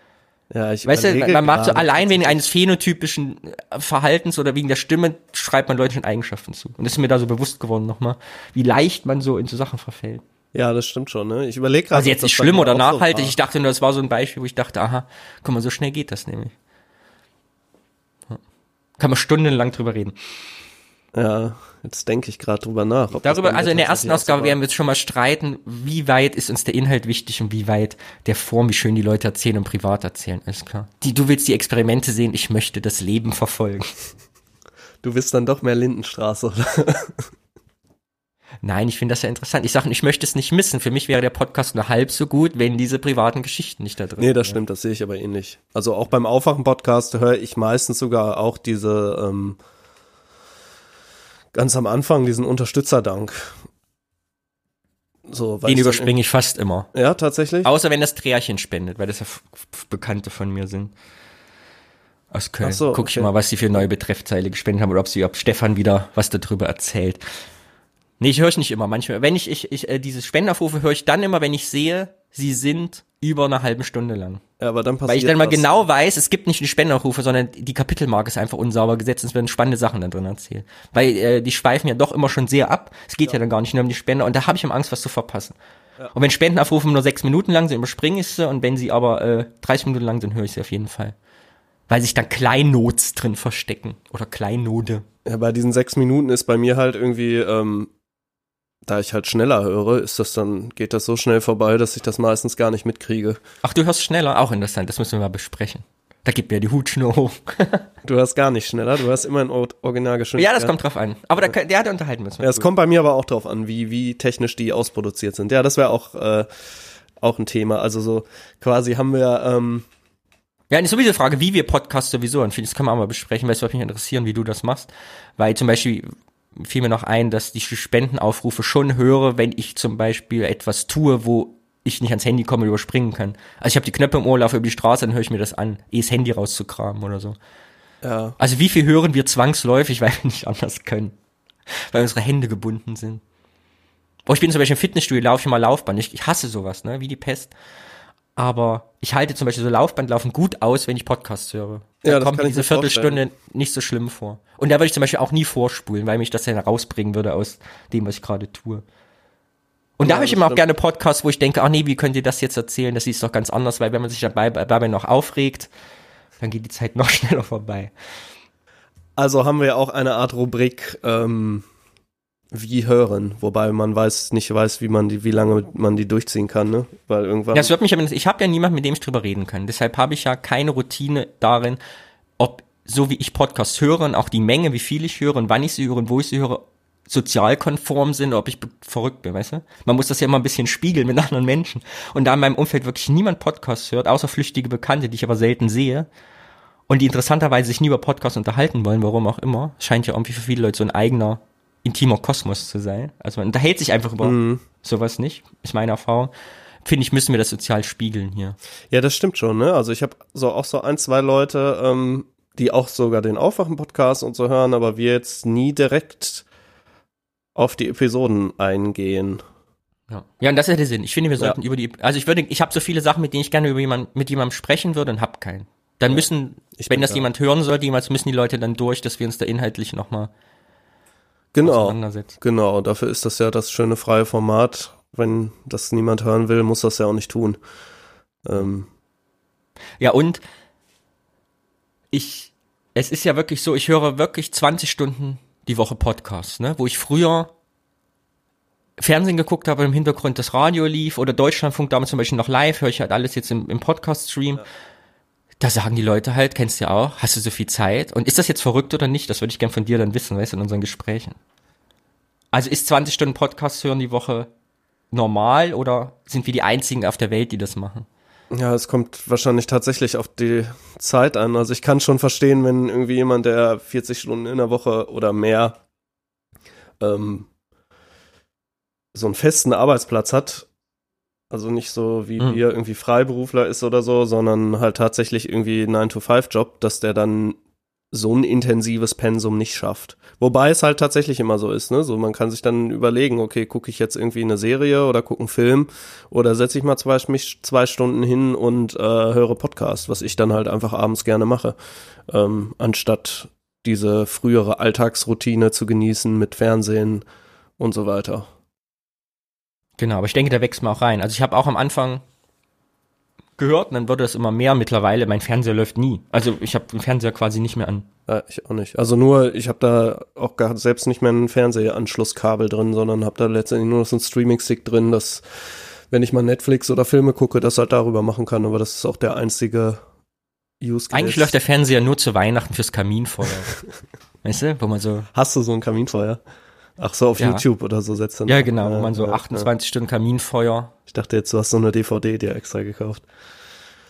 [SPEAKER 1] Ja, ich
[SPEAKER 2] Weißt du, man macht so allein wegen eines phänotypischen äh, Verhaltens oder wegen der Stimme schreibt man Leuten Eigenschaften zu. Und das ist mir da so bewusst geworden nochmal, wie leicht man so in so Sachen verfällt.
[SPEAKER 1] Ja, das stimmt schon, ne? Ich überlege gerade.
[SPEAKER 2] Also jetzt nicht schlimm oder
[SPEAKER 1] so
[SPEAKER 2] nachhaltig.
[SPEAKER 1] war.
[SPEAKER 2] Ich dachte nur, das war so ein Beispiel, wo ich dachte, aha, guck mal, so schnell geht das nämlich. Kann man stundenlang drüber reden.
[SPEAKER 1] Ja, jetzt denke ich gerade drüber nach.
[SPEAKER 2] Darüber, also in der ersten Ausgabe werden wir jetzt schon mal streiten, wie weit ist uns der Inhalt wichtig und wie weit der Form, wie schön die Leute erzählen und privat erzählen, ist klar. Die, du willst die Experimente sehen, ich möchte das Leben verfolgen.
[SPEAKER 1] Du bist dann doch mehr Lindenstraße, oder?
[SPEAKER 2] Nein, ich finde das ja interessant. Ich sage, ich möchte es nicht missen. Für mich wäre der Podcast nur halb so gut, wenn diese privaten Geschichten nicht da drin
[SPEAKER 1] Nee, das
[SPEAKER 2] wären.
[SPEAKER 1] stimmt, das sehe ich aber ähnlich. Also auch beim Aufwachen-Podcast höre ich meistens sogar auch diese, ähm, ganz am Anfang diesen Unterstützerdank. So,
[SPEAKER 2] Den
[SPEAKER 1] ich
[SPEAKER 2] überspringe ich fast immer.
[SPEAKER 1] Ja, tatsächlich.
[SPEAKER 2] Außer wenn das Trärchen spendet, weil das ja Bekannte von mir sind. Aus Köln.
[SPEAKER 1] Ach so,
[SPEAKER 2] Guck ich
[SPEAKER 1] okay.
[SPEAKER 2] mal, was sie für neue Betreffzeile gespendet haben oder ob sie, ob Stefan wieder was darüber erzählt. Nee, ich höre ich nicht immer. Manchmal, wenn ich, ich, ich äh, diese Spendenaufrufe höre ich dann immer, wenn ich sehe, sie sind über eine halbe Stunde lang.
[SPEAKER 1] Ja, aber dann passiert
[SPEAKER 2] Weil ich dann mal
[SPEAKER 1] was.
[SPEAKER 2] genau weiß, es gibt nicht die Spendenaufrufe, sondern die Kapitelmarke ist einfach unsauber gesetzt und es werden spannende Sachen da drin erzählt. Weil äh, die schweifen ja doch immer schon sehr ab. Es geht ja. dann gar nicht nur um die Spende und da habe ich immer Angst, was zu verpassen. Und wenn Spendenaufrufe nur sechs Minuten lang sind, überspringe ich sie. Und wenn sie aber äh, 30 Minuten lang sind, höre ich sie auf jeden Fall. Weil sich da Kleinnots drin verstecken. Oder Kleinode.
[SPEAKER 1] Ja, bei diesen sechs Minuten ist bei mir halt irgendwie, ähm, da ich halt schneller höre, ist das dann, geht das so schnell vorbei, dass ich das meistens gar nicht mitkriege.
[SPEAKER 2] Ach, du hörst schneller? Auch interessant. Das müssen wir mal besprechen. Da gibt mir die Hutschnur hoch.
[SPEAKER 1] Du hörst gar nicht schneller, du hörst immer in Or- Originalgeschwindigkeit.
[SPEAKER 2] ja, das kommt drauf an. Aber da, kann- der hat unterhalten müssen. wir.
[SPEAKER 1] Ja, es kommt bei mir aber auch drauf an, wie, wie technisch die ausproduziert sind. Ja, das wäre auch, äh, auch ein Thema. Also so quasi haben wir, ähm,
[SPEAKER 2] Ja, und sowieso die Frage, wie wir Podcasts sowieso, und das können wir auch mal besprechen, weil es würde mich interessieren, wie du das machst. Weil zum Beispiel fiel mir noch ein, dass ich die Spendenaufrufe schon höre, wenn ich zum Beispiel etwas tue, wo ich nicht ans Handy komme und überspringen kann. Also ich habe die Knöpfe im Ohr, laufe über die Straße, dann höre ich mir das an, eh das Handy rauszukramen oder so.
[SPEAKER 1] ja,
[SPEAKER 2] Also wie viel hören wir zwangsläufig, weil wir nicht anders können? Weil unsere Hände gebunden sind. Oh, ich bin zum Beispiel im Fitnessstudio, laufe ich mal Laufband. Ich, ich hasse sowas, ne, wie die Pest. Aber ich halte zum Beispiel so Laufbandlaufen gut aus, wenn ich Podcasts höre. Da
[SPEAKER 1] Ja, das
[SPEAKER 2] kommt
[SPEAKER 1] kann
[SPEAKER 2] diese. Viertelstunde nicht so schlimm vor. Und da würde ich zum Beispiel auch nie vorspulen, weil mich das dann rausbringen würde aus dem, was ich gerade tue. Und da
[SPEAKER 1] Ja,
[SPEAKER 2] habe ich immer auch gerne Podcasts, wo ich denke, ach nee, wie könnt ihr das jetzt erzählen? Das ist doch ganz anders, weil wenn man sich dabei, dabei noch aufregt, dann geht die Zeit noch schneller vorbei.
[SPEAKER 1] also haben wir auch eine Art Rubrik, ähm, wie hören, wobei man weiß, nicht weiß, wie man die, wie lange man die durchziehen kann, ne? Weil irgendwann.
[SPEAKER 2] Ja, es wird mich aber, ich habe ja niemanden, mit dem ich drüber reden kann. Deshalb habe ich ja keine Routine darin, ob so wie ich Podcasts höre und auch die Menge, wie viel ich höre und wann ich sie höre und wo ich sie höre, sozialkonform sind, ob ich verrückt bin, weißt du? Man muss das ja immer ein bisschen spiegeln mit anderen Menschen. Und da in meinem Umfeld wirklich niemand Podcasts hört, außer flüchtige Bekannte, die ich aber selten sehe, und die interessanterweise sich nie über Podcasts unterhalten wollen, warum auch immer, scheint ja irgendwie für viele Leute so ein eigener, intimer Kosmos zu sein. Also man unterhält sich einfach über sowas nicht, ist meine Erfahrung. Finde ich, müssen wir das sozial spiegeln hier.
[SPEAKER 1] Ja, das stimmt schon, ne? Also ich habe so auch so ein, zwei Leute, ähm, die auch sogar den Aufwachen-Podcast und so hören, aber wir jetzt nie direkt auf die Episoden eingehen.
[SPEAKER 2] Ja. ja, und das ist der Sinn. Ich finde, wir sollten über die, also ich würde, ich habe so viele Sachen, mit denen ich gerne über jemand, mit jemandem sprechen würde und hab keinen. Dann müssen,
[SPEAKER 1] Ich
[SPEAKER 2] wenn das
[SPEAKER 1] da.
[SPEAKER 2] jemand hören sollte, jemals müssen die Leute dann durch, dass wir uns da inhaltlich nochmal
[SPEAKER 1] Genau,
[SPEAKER 2] auseinandersetzen.
[SPEAKER 1] genau. Dafür ist das ja das schöne freie Format. Wenn das niemand hören will, muss das ja auch nicht tun. Ähm,
[SPEAKER 2] Ja, und ich, es ist ja wirklich so, ich höre wirklich 20 Stunden die Woche Podcasts, ne, wo ich früher Fernsehen geguckt habe, im Hintergrund das Radio lief oder Deutschlandfunk damals zum Beispiel noch live, höre ich halt alles jetzt im, im Podcast-Stream. Da sagen die Leute halt, kennst du ja auch, hast du so viel Zeit? Und ist das jetzt verrückt oder nicht? Das würde ich gern von dir dann wissen, weißt du, in unseren Gesprächen. Also ist 20 Stunden Podcast hören die Woche normal oder sind wir die einzigen auf der Welt, die das machen?
[SPEAKER 1] ja, es kommt wahrscheinlich tatsächlich auf die Zeit an. Also ich kann schon verstehen, wenn irgendwie jemand, der 40 Stunden in der Woche oder mehr ähm, so einen festen Arbeitsplatz hat, also nicht so wie
[SPEAKER 2] Mhm.
[SPEAKER 1] wir irgendwie Freiberufler ist oder so, sondern halt tatsächlich irgendwie 9-to-5-Job, dass der dann so ein intensives Pensum nicht schafft. Wobei es halt tatsächlich immer so ist, ne? So, man kann sich dann überlegen, okay, gucke ich jetzt irgendwie eine Serie oder gucke einen Film oder setze ich mal zwei, mich zwei Stunden hin und äh, höre Podcast, was ich dann halt einfach abends gerne mache, ähm, anstatt diese frühere Alltagsroutine zu genießen mit Fernsehen und so weiter.
[SPEAKER 2] Genau, aber ich denke, da wächst man auch rein. Also ich habe auch am Anfang gehört und dann wurde es immer mehr. Mittlerweile, mein Fernseher läuft nie. Also ich habe den Fernseher quasi nicht mehr an.
[SPEAKER 1] Ja, ich auch nicht. Also nur, ich habe da auch gar selbst nicht mehr ein Fernsehanschlusskabel drin, sondern habe da letztendlich nur noch so einen Streaming-Stick drin, dass wenn ich mal Netflix oder Filme gucke, das halt darüber machen kann. Aber das ist auch der einzige Use Case.
[SPEAKER 2] Eigentlich läuft der Fernseher nur zu Weihnachten fürs Kaminfeuer. weißt du, wo man so,
[SPEAKER 1] Hast du so ein Kaminfeuer? Ach so, auf
[SPEAKER 2] Ja.
[SPEAKER 1] YouTube oder so setzt dann.
[SPEAKER 2] ja genau, wo man so
[SPEAKER 1] ja,
[SPEAKER 2] 28 Stunden Kaminfeuer.
[SPEAKER 1] Ich dachte jetzt, du hast so eine DVD dir extra gekauft.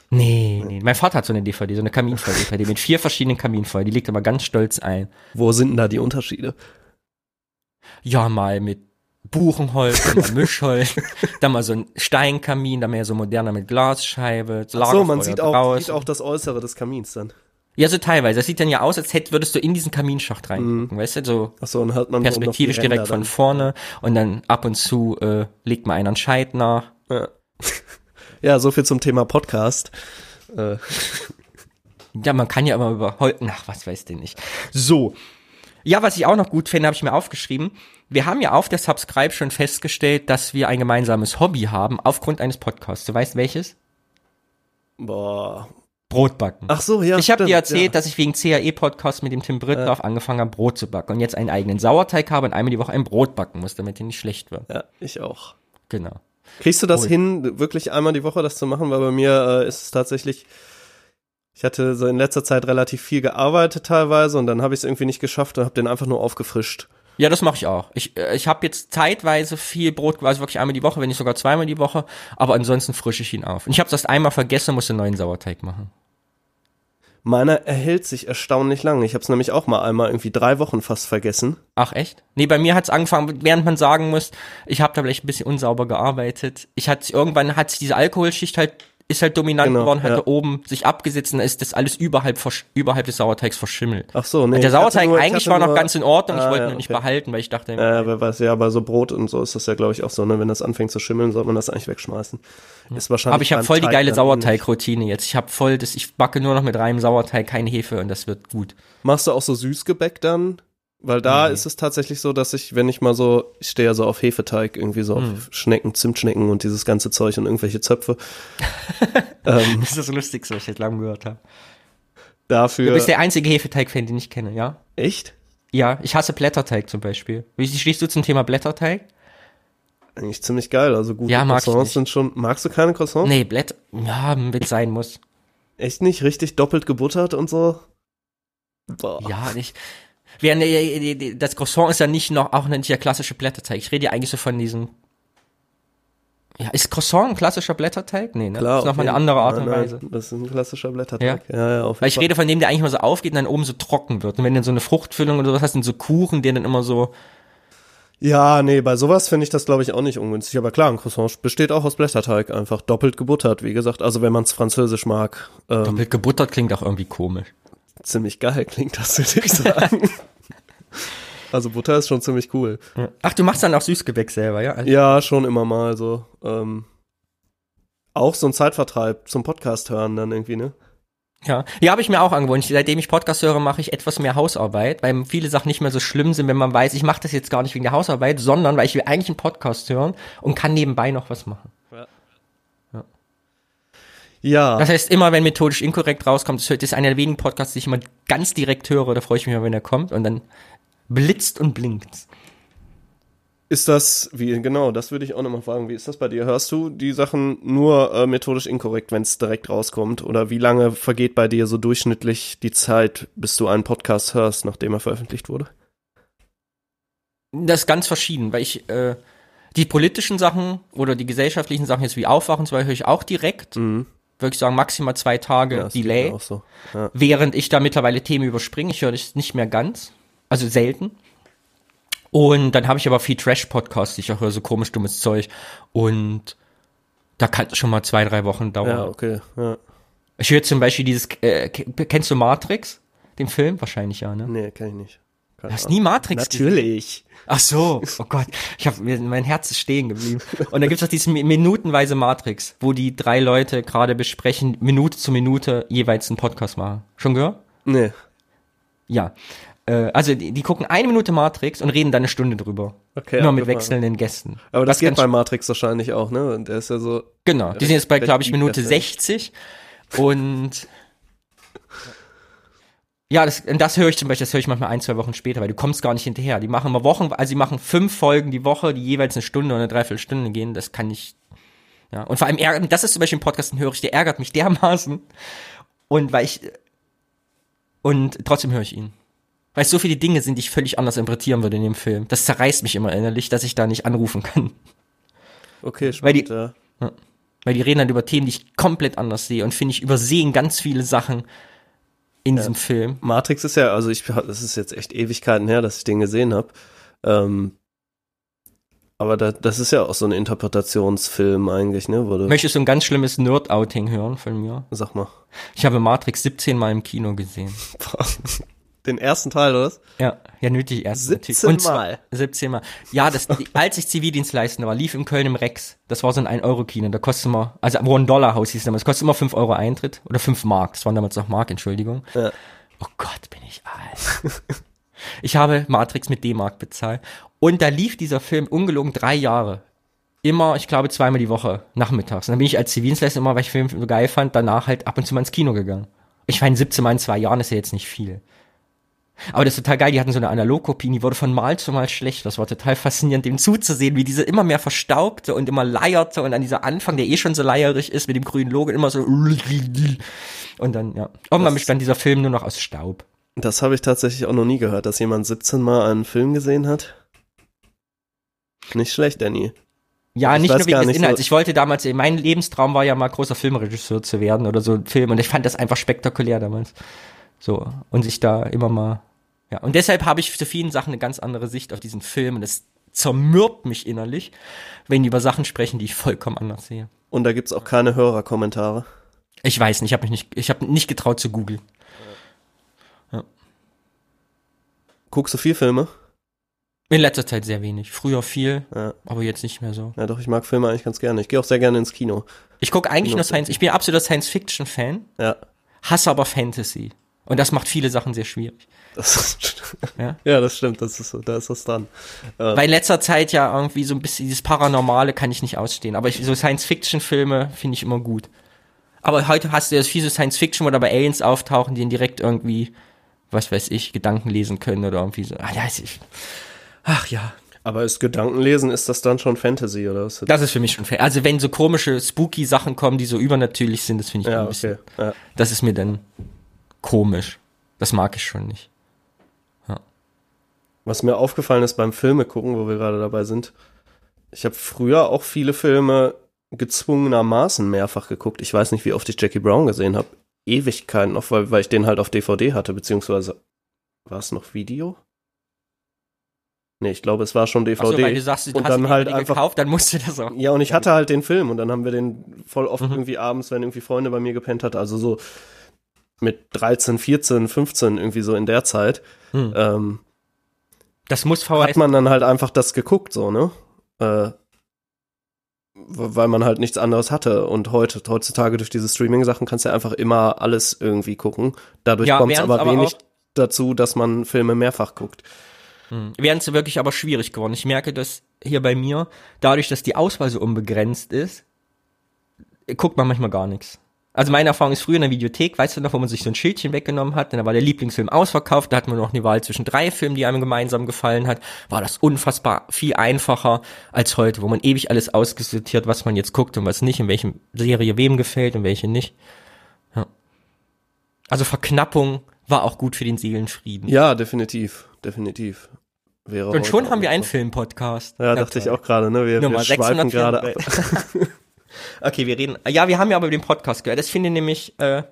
[SPEAKER 2] Nee, nee, mein Vater hat so eine DVD, so eine Kaminfeuer-DVD mit vier verschiedenen Kaminfeuer. Die legt er mal ganz stolz ein.
[SPEAKER 1] Wo sind denn da die Unterschiede?
[SPEAKER 2] Ja, mal mit Buchenholz, mal Mischholz, dann mal so ein Steinkamin, dann mehr so moderner mit Glasscheibe.
[SPEAKER 1] So, man sieht auch, sieht auch das Äußere des Kamins dann.
[SPEAKER 2] Ja, so teilweise. Das sieht dann ja aus, als hätt, würdest du in diesen Kaminschacht reingucken, weißt du, so
[SPEAKER 1] Ach so, und hat man
[SPEAKER 2] perspektivisch
[SPEAKER 1] Ränder
[SPEAKER 2] direkt von vorne und dann ab und zu äh, legt man einen an Scheit nach.
[SPEAKER 1] dann. Ja. ja, so viel zum Thema Podcast. Äh,
[SPEAKER 2] Ja, man kann ja immer über heute, ach, was weiß denn nicht. So. Ja, was ich auch noch gut finde, habe ich mir aufgeschrieben. Wir haben ja auf der Subscribe schon festgestellt, dass wir ein gemeinsames Hobby haben, aufgrund eines Podcasts. Du weißt welches?
[SPEAKER 1] Boah.
[SPEAKER 2] Brotbacken.
[SPEAKER 1] Ach so, ja.
[SPEAKER 2] ich habe dir erzählt,
[SPEAKER 1] ja.
[SPEAKER 2] dass ich wegen CAE-Podcast mit dem Tim Brittlauf angefangen habe, Brot zu backen und jetzt einen eigenen Sauerteig habe und einmal die Woche ein Brot backen muss, damit er nicht schlecht wird.
[SPEAKER 1] Ja, ich auch.
[SPEAKER 2] Genau.
[SPEAKER 1] Kriegst du das
[SPEAKER 2] Cool.
[SPEAKER 1] hin, wirklich einmal die Woche das zu machen? Weil bei mir äh, ist es tatsächlich, ich hatte so in letzter Zeit relativ viel gearbeitet teilweise und dann habe ich es irgendwie nicht geschafft und habe den einfach nur aufgefrischt.
[SPEAKER 2] Ja, das mache ich auch. Ich, äh, ich habe jetzt zeitweise viel Brot, also wirklich einmal die Woche, wenn nicht sogar zweimal die Woche, aber ansonsten frische ich ihn auf. Und ich habe das einmal vergessen, musste einen neuen Sauerteig machen.
[SPEAKER 1] Meiner erhält sich erstaunlich lang. Ich habe es nämlich auch mal einmal irgendwie drei Wochen fast vergessen.
[SPEAKER 2] Ach echt? Nee, bei mir hat's angefangen, während man sagen muss, ich habe da vielleicht ein bisschen unsauber gearbeitet. Ich hatte irgendwann hat sich diese Alkoholschicht halt ist halt dominant
[SPEAKER 1] Genau,
[SPEAKER 2] geworden, hat
[SPEAKER 1] ja.
[SPEAKER 2] da oben sich abgesetzt und ist das alles überhalb überhalb des Sauerteigs verschimmelt.
[SPEAKER 1] Ach so, nee.
[SPEAKER 2] Und der
[SPEAKER 1] ich
[SPEAKER 2] Sauerteig
[SPEAKER 1] nur- ich
[SPEAKER 2] eigentlich war noch ganz in Ordnung, ich
[SPEAKER 1] Ah,
[SPEAKER 2] wollte
[SPEAKER 1] ja,
[SPEAKER 2] ihn nicht
[SPEAKER 1] okay.
[SPEAKER 2] behalten, weil ich dachte,
[SPEAKER 1] Äh, wer weiß, ja, bei so Brot und so ist das ja, glaube ich, auch so, ne? Wenn das anfängt zu schimmeln, sollte man das eigentlich wegschmeißen. Ist wahrscheinlich.
[SPEAKER 2] aber ich habe voll die
[SPEAKER 1] Teig
[SPEAKER 2] geile
[SPEAKER 1] dann ähnlich.
[SPEAKER 2] Sauerteigroutine jetzt. Ich habe voll das, ich backe nur noch mit reinem Sauerteig, keine Hefe und das wird gut.
[SPEAKER 1] Machst du auch so Süßgebäck dann? Weil da
[SPEAKER 2] Nee.
[SPEAKER 1] ist es tatsächlich so, dass ich, wenn ich mal so, ich stehe ja so auf Hefeteig, irgendwie so
[SPEAKER 2] Hm.
[SPEAKER 1] auf Schnecken, Zimtschnecken und dieses ganze Zeug und irgendwelche Zöpfe. ähm,
[SPEAKER 2] Das ist das Lustigste, was ich jetzt lange gehört habe.
[SPEAKER 1] dafür.
[SPEAKER 2] Du bist der einzige Hefeteig-Fan, den ich kenne, ja?
[SPEAKER 1] echt?
[SPEAKER 2] Ja, ich hasse Blätterteig zum Beispiel. Wie stehst du zum Thema Blätterteig?
[SPEAKER 1] Eigentlich ziemlich geil. Also gute
[SPEAKER 2] Ja,
[SPEAKER 1] Croissants sind schon. Magst du keine Croissants?
[SPEAKER 2] Nee, Blätter, ja, mit sein muss.
[SPEAKER 1] Echt nicht? Richtig doppelt gebuttert und so? Boah.
[SPEAKER 2] Ja, nicht. Während äh, das Croissant ist ja nicht noch auch nicht der klassische Blätterteig. Ich rede ja eigentlich so von diesem. Ja, ist Croissant ein klassischer Blätterteig? Nee, ne?
[SPEAKER 1] Klar.
[SPEAKER 2] ist
[SPEAKER 1] auf
[SPEAKER 2] nochmal eine andere Art
[SPEAKER 1] Nein,
[SPEAKER 2] und
[SPEAKER 1] nein,
[SPEAKER 2] Weise.
[SPEAKER 1] Das ist ein klassischer Blätterteig. Ja, ja, auf
[SPEAKER 2] Weil
[SPEAKER 1] jeden
[SPEAKER 2] ich
[SPEAKER 1] Fall.
[SPEAKER 2] rede von dem, der eigentlich mal so aufgeht und dann oben so trocken wird. Und wenn dann so eine Fruchtfüllung oder sowas hast, dann so Kuchen, der dann immer so.
[SPEAKER 1] Ja, nee, bei sowas finde ich das, glaube ich, auch nicht ungünstig. Aber klar, ein Croissant besteht auch aus Blätterteig, einfach doppelt gebuttert, wie gesagt. Also wenn man es französisch mag. Ähm,
[SPEAKER 2] Doppelt gebuttert klingt auch irgendwie komisch.
[SPEAKER 1] Ziemlich geil klingt das, würde ich sagen. also Butter ist schon ziemlich cool.
[SPEAKER 2] Ach, du machst dann auch Süßgebäck selber, ja? Also-
[SPEAKER 1] Ja, schon immer mal so. Ähm, auch so ein Zeitvertreib zum Podcast hören dann irgendwie, ne?
[SPEAKER 2] Ja, ja habe ich mir auch angewöhnt. Seitdem ich Podcast höre, mache ich etwas mehr Hausarbeit, weil viele Sachen nicht mehr so schlimm sind, wenn man weiß, ich mache das jetzt gar nicht wegen der Hausarbeit, sondern weil ich will eigentlich einen Podcast hören und kann nebenbei noch was machen.
[SPEAKER 1] Ja.
[SPEAKER 2] Das heißt, immer wenn methodisch inkorrekt rauskommt, das ist einer der wenigen Podcasts, die ich immer ganz direkt höre, da freue ich mich immer, wenn er kommt und dann blitzt und blinkt.
[SPEAKER 1] Ist das, wie, genau, das würde ich auch nochmal fragen. Wie ist das bei dir? Hörst du die Sachen nur äh, methodisch inkorrekt, wenn es direkt rauskommt? Oder wie lange vergeht bei dir so durchschnittlich die Zeit, bis du einen Podcast hörst, nachdem er veröffentlicht wurde?
[SPEAKER 2] Das ist ganz verschieden, weil ich äh, die politischen Sachen oder die gesellschaftlichen Sachen jetzt wie Aufwachen, zwar höre ich auch direkt,
[SPEAKER 1] Mhm.
[SPEAKER 2] Würde ich sagen maximal zwei Tage
[SPEAKER 1] geht
[SPEAKER 2] Delay.
[SPEAKER 1] so. ja.
[SPEAKER 2] während ich da mittlerweile Themen überspringe. Ich höre das nicht mehr ganz, also selten. Und dann habe ich aber viel Trash-Podcasts, die ich auch höre, so komisch dummes Zeug. Und da kann es schon mal zwei, drei Wochen dauern.
[SPEAKER 1] ja, okay. Ja.
[SPEAKER 2] Ich höre zum Beispiel dieses, äh, ke- kennst du Matrix? Den Film? Wahrscheinlich ja, ne?
[SPEAKER 1] Nee, kann ich nicht. Keine
[SPEAKER 2] Du hast
[SPEAKER 1] Ahnung.
[SPEAKER 2] nie Matrix gesehen?
[SPEAKER 1] Natürlich.
[SPEAKER 2] Ach so, oh Gott, ich hab, mir- mein Herz ist stehen geblieben. Und da gibt's auch diese mi- minutenweise Matrix, wo die drei Leute gerade besprechen, Minute zu Minute jeweils einen Podcast machen. Schon gehört?
[SPEAKER 1] Nee.
[SPEAKER 2] Ja. Äh, also die, die gucken eine Minute Matrix und reden dann eine Stunde drüber.
[SPEAKER 1] Okay,
[SPEAKER 2] Nur mit wechselnden Gästen.
[SPEAKER 1] Aber das
[SPEAKER 2] Was
[SPEAKER 1] geht bei Matrix wahrscheinlich auch, ne? Und der ist ja so.
[SPEAKER 2] Genau, die sind jetzt bei, glaube ich, Minute
[SPEAKER 1] das, ne?
[SPEAKER 2] 60. Und ja, das, das höre ich zum Beispiel, das höre ich manchmal ein, zwei Wochen später, weil du kommst gar nicht hinterher. Die machen immer Wochen, also die machen fünf Folgen die Woche, die jeweils eine Stunde oder eine Dreiviertelstunde gehen. Das kann ich. Ja. Und vor allem ärgert, das ist zum Beispiel ein Podcast, den höre ich, der ärgert mich dermaßen. Und weil ich. Und trotzdem höre ich ihn. Weil es so viele Dinge sind, die ich völlig anders interpretieren würde in dem Film. Das zerreißt mich immer innerlich, dass ich da nicht anrufen kann.
[SPEAKER 1] Okay,
[SPEAKER 2] Weil die-
[SPEAKER 1] spannend, ja.
[SPEAKER 2] Weil die reden dann über Themen, die ich komplett anders sehe und finde ich übersehen ganz viele Sachen in diesem Film.
[SPEAKER 1] Matrix ist ja, also ich, das ist jetzt echt Ewigkeiten her, dass ich den gesehen habe. Ähm, aber da, das ist ja auch so ein Interpretationsfilm eigentlich, ne? Wurde,
[SPEAKER 2] Möchtest du ein ganz schlimmes Nerd-Outing hören von mir?
[SPEAKER 1] sag mal.
[SPEAKER 2] Ich habe Matrix 17 Mal im Kino gesehen.
[SPEAKER 1] Den ersten Teil, oder was?
[SPEAKER 2] Ja, ja, nötig erst.
[SPEAKER 1] 17
[SPEAKER 2] natürlich. Und
[SPEAKER 1] Mal.
[SPEAKER 2] 17 Mal. Ja, das, als ich Zivildienstleistender war, lief in Köln im Rex. Das war so ein 1-Euro-Kino. Da kostet immer, also One-Dollar-Haus hieß es damals. Das kostet immer 5 Euro Eintritt. Oder 5 Mark. Das waren damals noch Mark, Entschuldigung.
[SPEAKER 1] Ja.
[SPEAKER 2] Oh Gott, bin ich alt. Ich habe Matrix mit D-Mark bezahlt. Und da lief dieser Film ungelogen drei Jahre. Immer, ich glaube, zweimal die Woche nachmittags. Und dann bin ich als Zivildienstleister immer, weil ich Film geil fand, danach halt ab und zu mal ins Kino gegangen. Ich meine, 17 Mal in zwei Jahren ist ja jetzt nicht viel. Aber das ist total geil, die hatten so eine Analogkopie, die wurde von Mal zu Mal schlecht. Das war total faszinierend, dem zuzusehen, wie diese immer mehr verstaubte und immer leierte und dann dieser Anfang, der eh schon so leierig ist mit dem grünen Logo, immer so und dann, ja. Irgendwann bestand dieser Film nur noch aus Staub.
[SPEAKER 1] Das habe ich tatsächlich auch noch nie gehört, dass jemand 17 Mal einen Film gesehen hat. Nicht schlecht, Danny.
[SPEAKER 2] Ja,
[SPEAKER 1] Ich
[SPEAKER 2] nicht nur wegen des
[SPEAKER 1] nicht so-
[SPEAKER 2] Inhalts. Ich wollte damals, mein Lebenstraum war ja mal großer Filmregisseur zu werden oder so ein Film und ich fand das einfach spektakulär damals. So. Und sich da immer mal, ja. Und deshalb habe ich zu vielen Sachen eine ganz andere Sicht auf diesen Film und es zermürbt mich innerlich, wenn die über Sachen sprechen, die ich vollkommen anders sehe.
[SPEAKER 1] Und da gibt's auch keine Hörerkommentare.
[SPEAKER 2] Ich weiß nicht, ich habe mich nicht, ich habe nicht getraut zu googeln.
[SPEAKER 1] Guckst du viel Filme?
[SPEAKER 2] In letzter Zeit sehr wenig. Früher viel,
[SPEAKER 1] Ja.
[SPEAKER 2] aber jetzt nicht mehr so.
[SPEAKER 1] Ja, doch, ich mag Filme eigentlich ganz gerne. Ich gehe auch sehr gerne ins Kino.
[SPEAKER 2] Ich gucke eigentlich
[SPEAKER 1] Kino-
[SPEAKER 2] nur Science, ich bin absoluter Science-Fiction-Fan,
[SPEAKER 1] Ja.
[SPEAKER 2] hasse aber Fantasy. Und das macht viele Sachen sehr schwierig.
[SPEAKER 1] Das
[SPEAKER 2] Ja.
[SPEAKER 1] ja, das stimmt, das ist so, da ist was dran.
[SPEAKER 2] Weil in letzter Zeit ja irgendwie so ein bisschen dieses Paranormale kann ich nicht ausstehen. Aber ich, so Science-Fiction-Filme finde ich immer gut. Aber heute hast du ja viele Science-Fiction, wo dabei Aliens auftauchen, die direkt irgendwie, was weiß ich, Gedanken lesen können oder irgendwie so. Ah, ja, ich. Ach ja.
[SPEAKER 1] Aber ist Gedankenlesen, ist das dann schon Fantasy oder was?
[SPEAKER 2] Das ist für mich schon fair. Also wenn so komische, spooky Sachen kommen, die so übernatürlich sind, das finde ich
[SPEAKER 1] ja,
[SPEAKER 2] ein bisschen,
[SPEAKER 1] okay. Ja.
[SPEAKER 2] das ist mir dann komisch. Das mag ich schon nicht.
[SPEAKER 1] Was mir aufgefallen ist beim Filme gucken, wo wir gerade dabei sind, ich habe früher auch viele Filme gezwungenermaßen mehrfach geguckt. Ich weiß nicht, wie oft ich Jackie Brown gesehen habe. Ewigkeiten noch, weil, weil ich den halt auf DVD hatte, beziehungsweise war es noch Video? Nee, ich glaube, es war schon DVD.
[SPEAKER 2] Achso, weil du sagst, du
[SPEAKER 1] und
[SPEAKER 2] hast
[SPEAKER 1] dann halt einfach
[SPEAKER 2] gekauft, dann musst du das auch.
[SPEAKER 1] Ja, und ich hatte halt den Film und dann haben wir den voll oft
[SPEAKER 2] Mhm.
[SPEAKER 1] irgendwie abends, wenn irgendwie Freunde bei mir gepennt hat, also so mit 13, 14, 15 irgendwie so in der Zeit,
[SPEAKER 2] Hm.
[SPEAKER 1] ähm,
[SPEAKER 2] Das muss
[SPEAKER 1] hat
[SPEAKER 2] VHS.
[SPEAKER 1] man dann halt einfach das geguckt, so, ne? Äh, weil man halt nichts anderes hatte. Und heute, heutzutage durch diese Streaming-Sachen kannst du ja einfach immer alles irgendwie gucken. Dadurch
[SPEAKER 2] Ja,
[SPEAKER 1] kommt es aber,
[SPEAKER 2] aber
[SPEAKER 1] wenig dazu, dass man Filme mehrfach guckt.
[SPEAKER 2] Hm. Wären es wirklich aber schwierig geworden. Ich merke das hier bei mir, dadurch, dass die Auswahl so unbegrenzt ist, guckt man manchmal gar nichts. Also meine Erfahrung ist früher in der Videothek, weißt du noch, wo man sich so ein Schildchen weggenommen hat, dann war der Lieblingsfilm ausverkauft, da hatten wir noch eine Wahl zwischen drei Filmen, die einem gemeinsam gefallen hat, war das unfassbar viel einfacher als heute, wo man ewig alles ausgesortiert, was man jetzt guckt und was nicht, in welchem Serie wem gefällt und welche nicht. Ja. Also Verknappung war auch gut für den Seelenfrieden.
[SPEAKER 1] Ja, definitiv, definitiv. Wäre
[SPEAKER 2] und schon haben wir einen. Filmpodcast.
[SPEAKER 1] Ja, dachte ich auch gerade, ne? Wir, wir
[SPEAKER 2] Nummer
[SPEAKER 1] schweifen gerade ab.
[SPEAKER 2] 634. okay, wir reden. Ja, wir haben ja aber den Podcast gehört. Das finde ich nämlich, äh,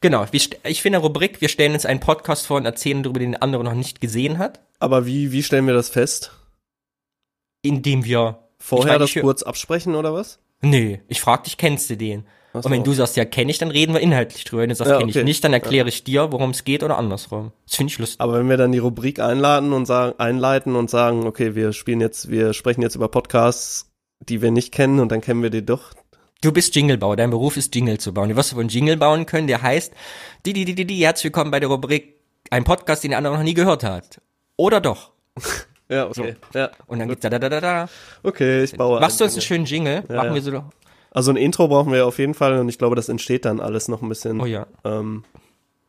[SPEAKER 2] genau. Ich finde eine Rubrik, wir stellen uns einen Podcast vor und erzählen darüber, den der andere noch nicht gesehen hat,
[SPEAKER 1] Aber wie, wie stellen wir das fest?
[SPEAKER 2] indem wir.
[SPEAKER 1] Vorher das
[SPEAKER 2] ich hör-
[SPEAKER 1] kurz absprechen oder was?
[SPEAKER 2] Nee, ich frag dich, kennst du den?
[SPEAKER 1] Ach
[SPEAKER 2] Und wenn
[SPEAKER 1] so.
[SPEAKER 2] du sagst, ja, kenne ich, dann reden wir inhaltlich drüber. Wenn du sagst,
[SPEAKER 1] Ja,
[SPEAKER 2] kenne ich
[SPEAKER 1] okay.
[SPEAKER 2] nicht, dann erkläre ich dir, worum es geht oder andersrum. Das finde ich lustig.
[SPEAKER 1] Aber wenn wir dann die Rubrik einladen und sagen, einleiten und sagen, okay, wir spielen jetzt, wir sprechen jetzt über Podcasts, die wir nicht kennen und dann kennen wir die doch.
[SPEAKER 2] Du bist Jinglebauer, dein Beruf ist Jingle zu bauen. Du wirst wohl einen Jingle bauen können, der heißt, die, die, die, die, die, herzlich willkommen bei der Rubrik, ein Podcast, den der andere noch nie gehört hat. Oder doch.
[SPEAKER 1] Ja, okay. Ja.
[SPEAKER 2] Und dann geht's da, da, da, da, da.
[SPEAKER 1] Okay, ich baue.
[SPEAKER 2] Machst du uns
[SPEAKER 1] einen
[SPEAKER 2] einen schönen Jingle?
[SPEAKER 1] Ja,
[SPEAKER 2] Machen
[SPEAKER 1] ja.
[SPEAKER 2] wir so.
[SPEAKER 1] Also ein Intro brauchen wir auf jeden Fall und ich glaube, das entsteht dann alles noch ein bisschen.
[SPEAKER 2] Oh ja.
[SPEAKER 1] ähm,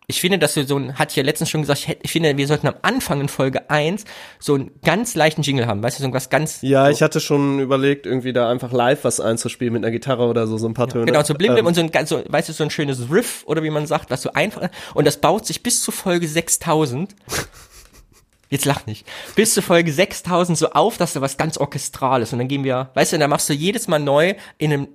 [SPEAKER 2] Ich finde, dass wir so ein, hat ja letztens schon gesagt, ich, hätte- ich finde, wir sollten am Anfang in Folge 1 so einen ganz leichten Jingle haben. Weißt du, so was ganz.
[SPEAKER 1] ja,
[SPEAKER 2] so,
[SPEAKER 1] ich hatte schon überlegt, irgendwie da einfach live was einzuspielen mit einer Gitarre oder so, so ein paar Töne.
[SPEAKER 2] Genau, so blim, blim
[SPEAKER 1] Ähm,
[SPEAKER 2] und so ein ganz, so, weißt du, so ein schönes Riff oder wie man sagt, was so einfach, und das baut sich bis zu Folge 6000. Jetzt lach nicht. Bis zu Folge 6000 so auf, dass da was ganz Orchestrales und dann gehen wir, weißt du, dann machst du jedes Mal neu in einem,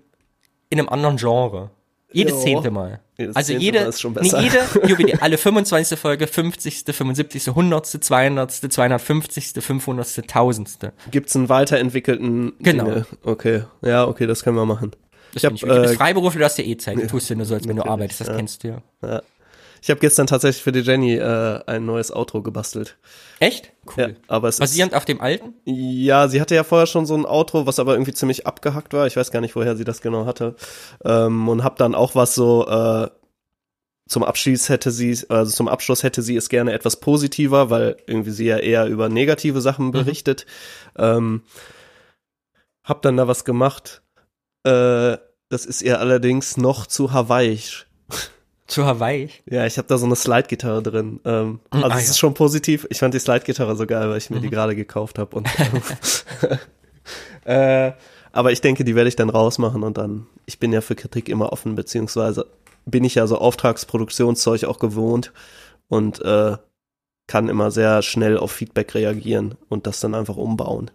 [SPEAKER 2] in einem anderen Genre. Jedes
[SPEAKER 1] Jo.
[SPEAKER 2] zehnte Mal. Also jede, nee, jede Jubiläum, alle 25. Folge, 50., 75., 100., 200., 250., 500., 1000.
[SPEAKER 1] Gibt's einen weiterentwickelten
[SPEAKER 2] Genau.
[SPEAKER 1] Jingle? Okay, ja, okay, das können wir machen.
[SPEAKER 2] Das
[SPEAKER 1] Ich
[SPEAKER 2] ich
[SPEAKER 1] hab.
[SPEAKER 2] Du bist
[SPEAKER 1] äh,
[SPEAKER 2] Freiberufler, du hast ja eh Zeit. Du tust ja nur so, als wenn du arbeitest. Das
[SPEAKER 1] ja.
[SPEAKER 2] kennst du ja.
[SPEAKER 1] Ich habe gestern tatsächlich für die Jenny äh, ein neues Outro gebastelt.
[SPEAKER 2] Echt?
[SPEAKER 1] Ja,
[SPEAKER 2] Cool.
[SPEAKER 1] aber es ist,
[SPEAKER 2] Basierend auf dem alten?
[SPEAKER 1] ja, sie hatte ja vorher schon so ein Outro, was aber irgendwie ziemlich abgehackt war. Ich weiß gar nicht, woher sie das genau hatte. Ähm, und hab dann auch was so äh, zum Abschluss hätte sie, also zum Abschluss hätte sie es gerne etwas positiver, weil irgendwie sie ja eher über negative Sachen berichtet. Ähm, hab dann da was gemacht. Äh, das ist ihr allerdings noch zu hawaiisch.
[SPEAKER 2] Zu Hawaii?
[SPEAKER 1] Ja, ich habe da so eine Slide-Gitarre drin. Ähm,
[SPEAKER 2] Mm,
[SPEAKER 1] also
[SPEAKER 2] ah,
[SPEAKER 1] es
[SPEAKER 2] ja.
[SPEAKER 1] ist schon positiv. Ich fand die Slide-Gitarre so geil, weil ich mir die
[SPEAKER 2] Mhm.
[SPEAKER 1] gerade gekauft habe. Und äh, aber ich denke, die werde ich dann rausmachen und dann. Ich bin ja für Kritik immer offen, beziehungsweise bin ich ja so Auftragsproduktionszeug auch gewohnt und äh, kann immer sehr schnell auf Feedback reagieren und das dann einfach umbauen.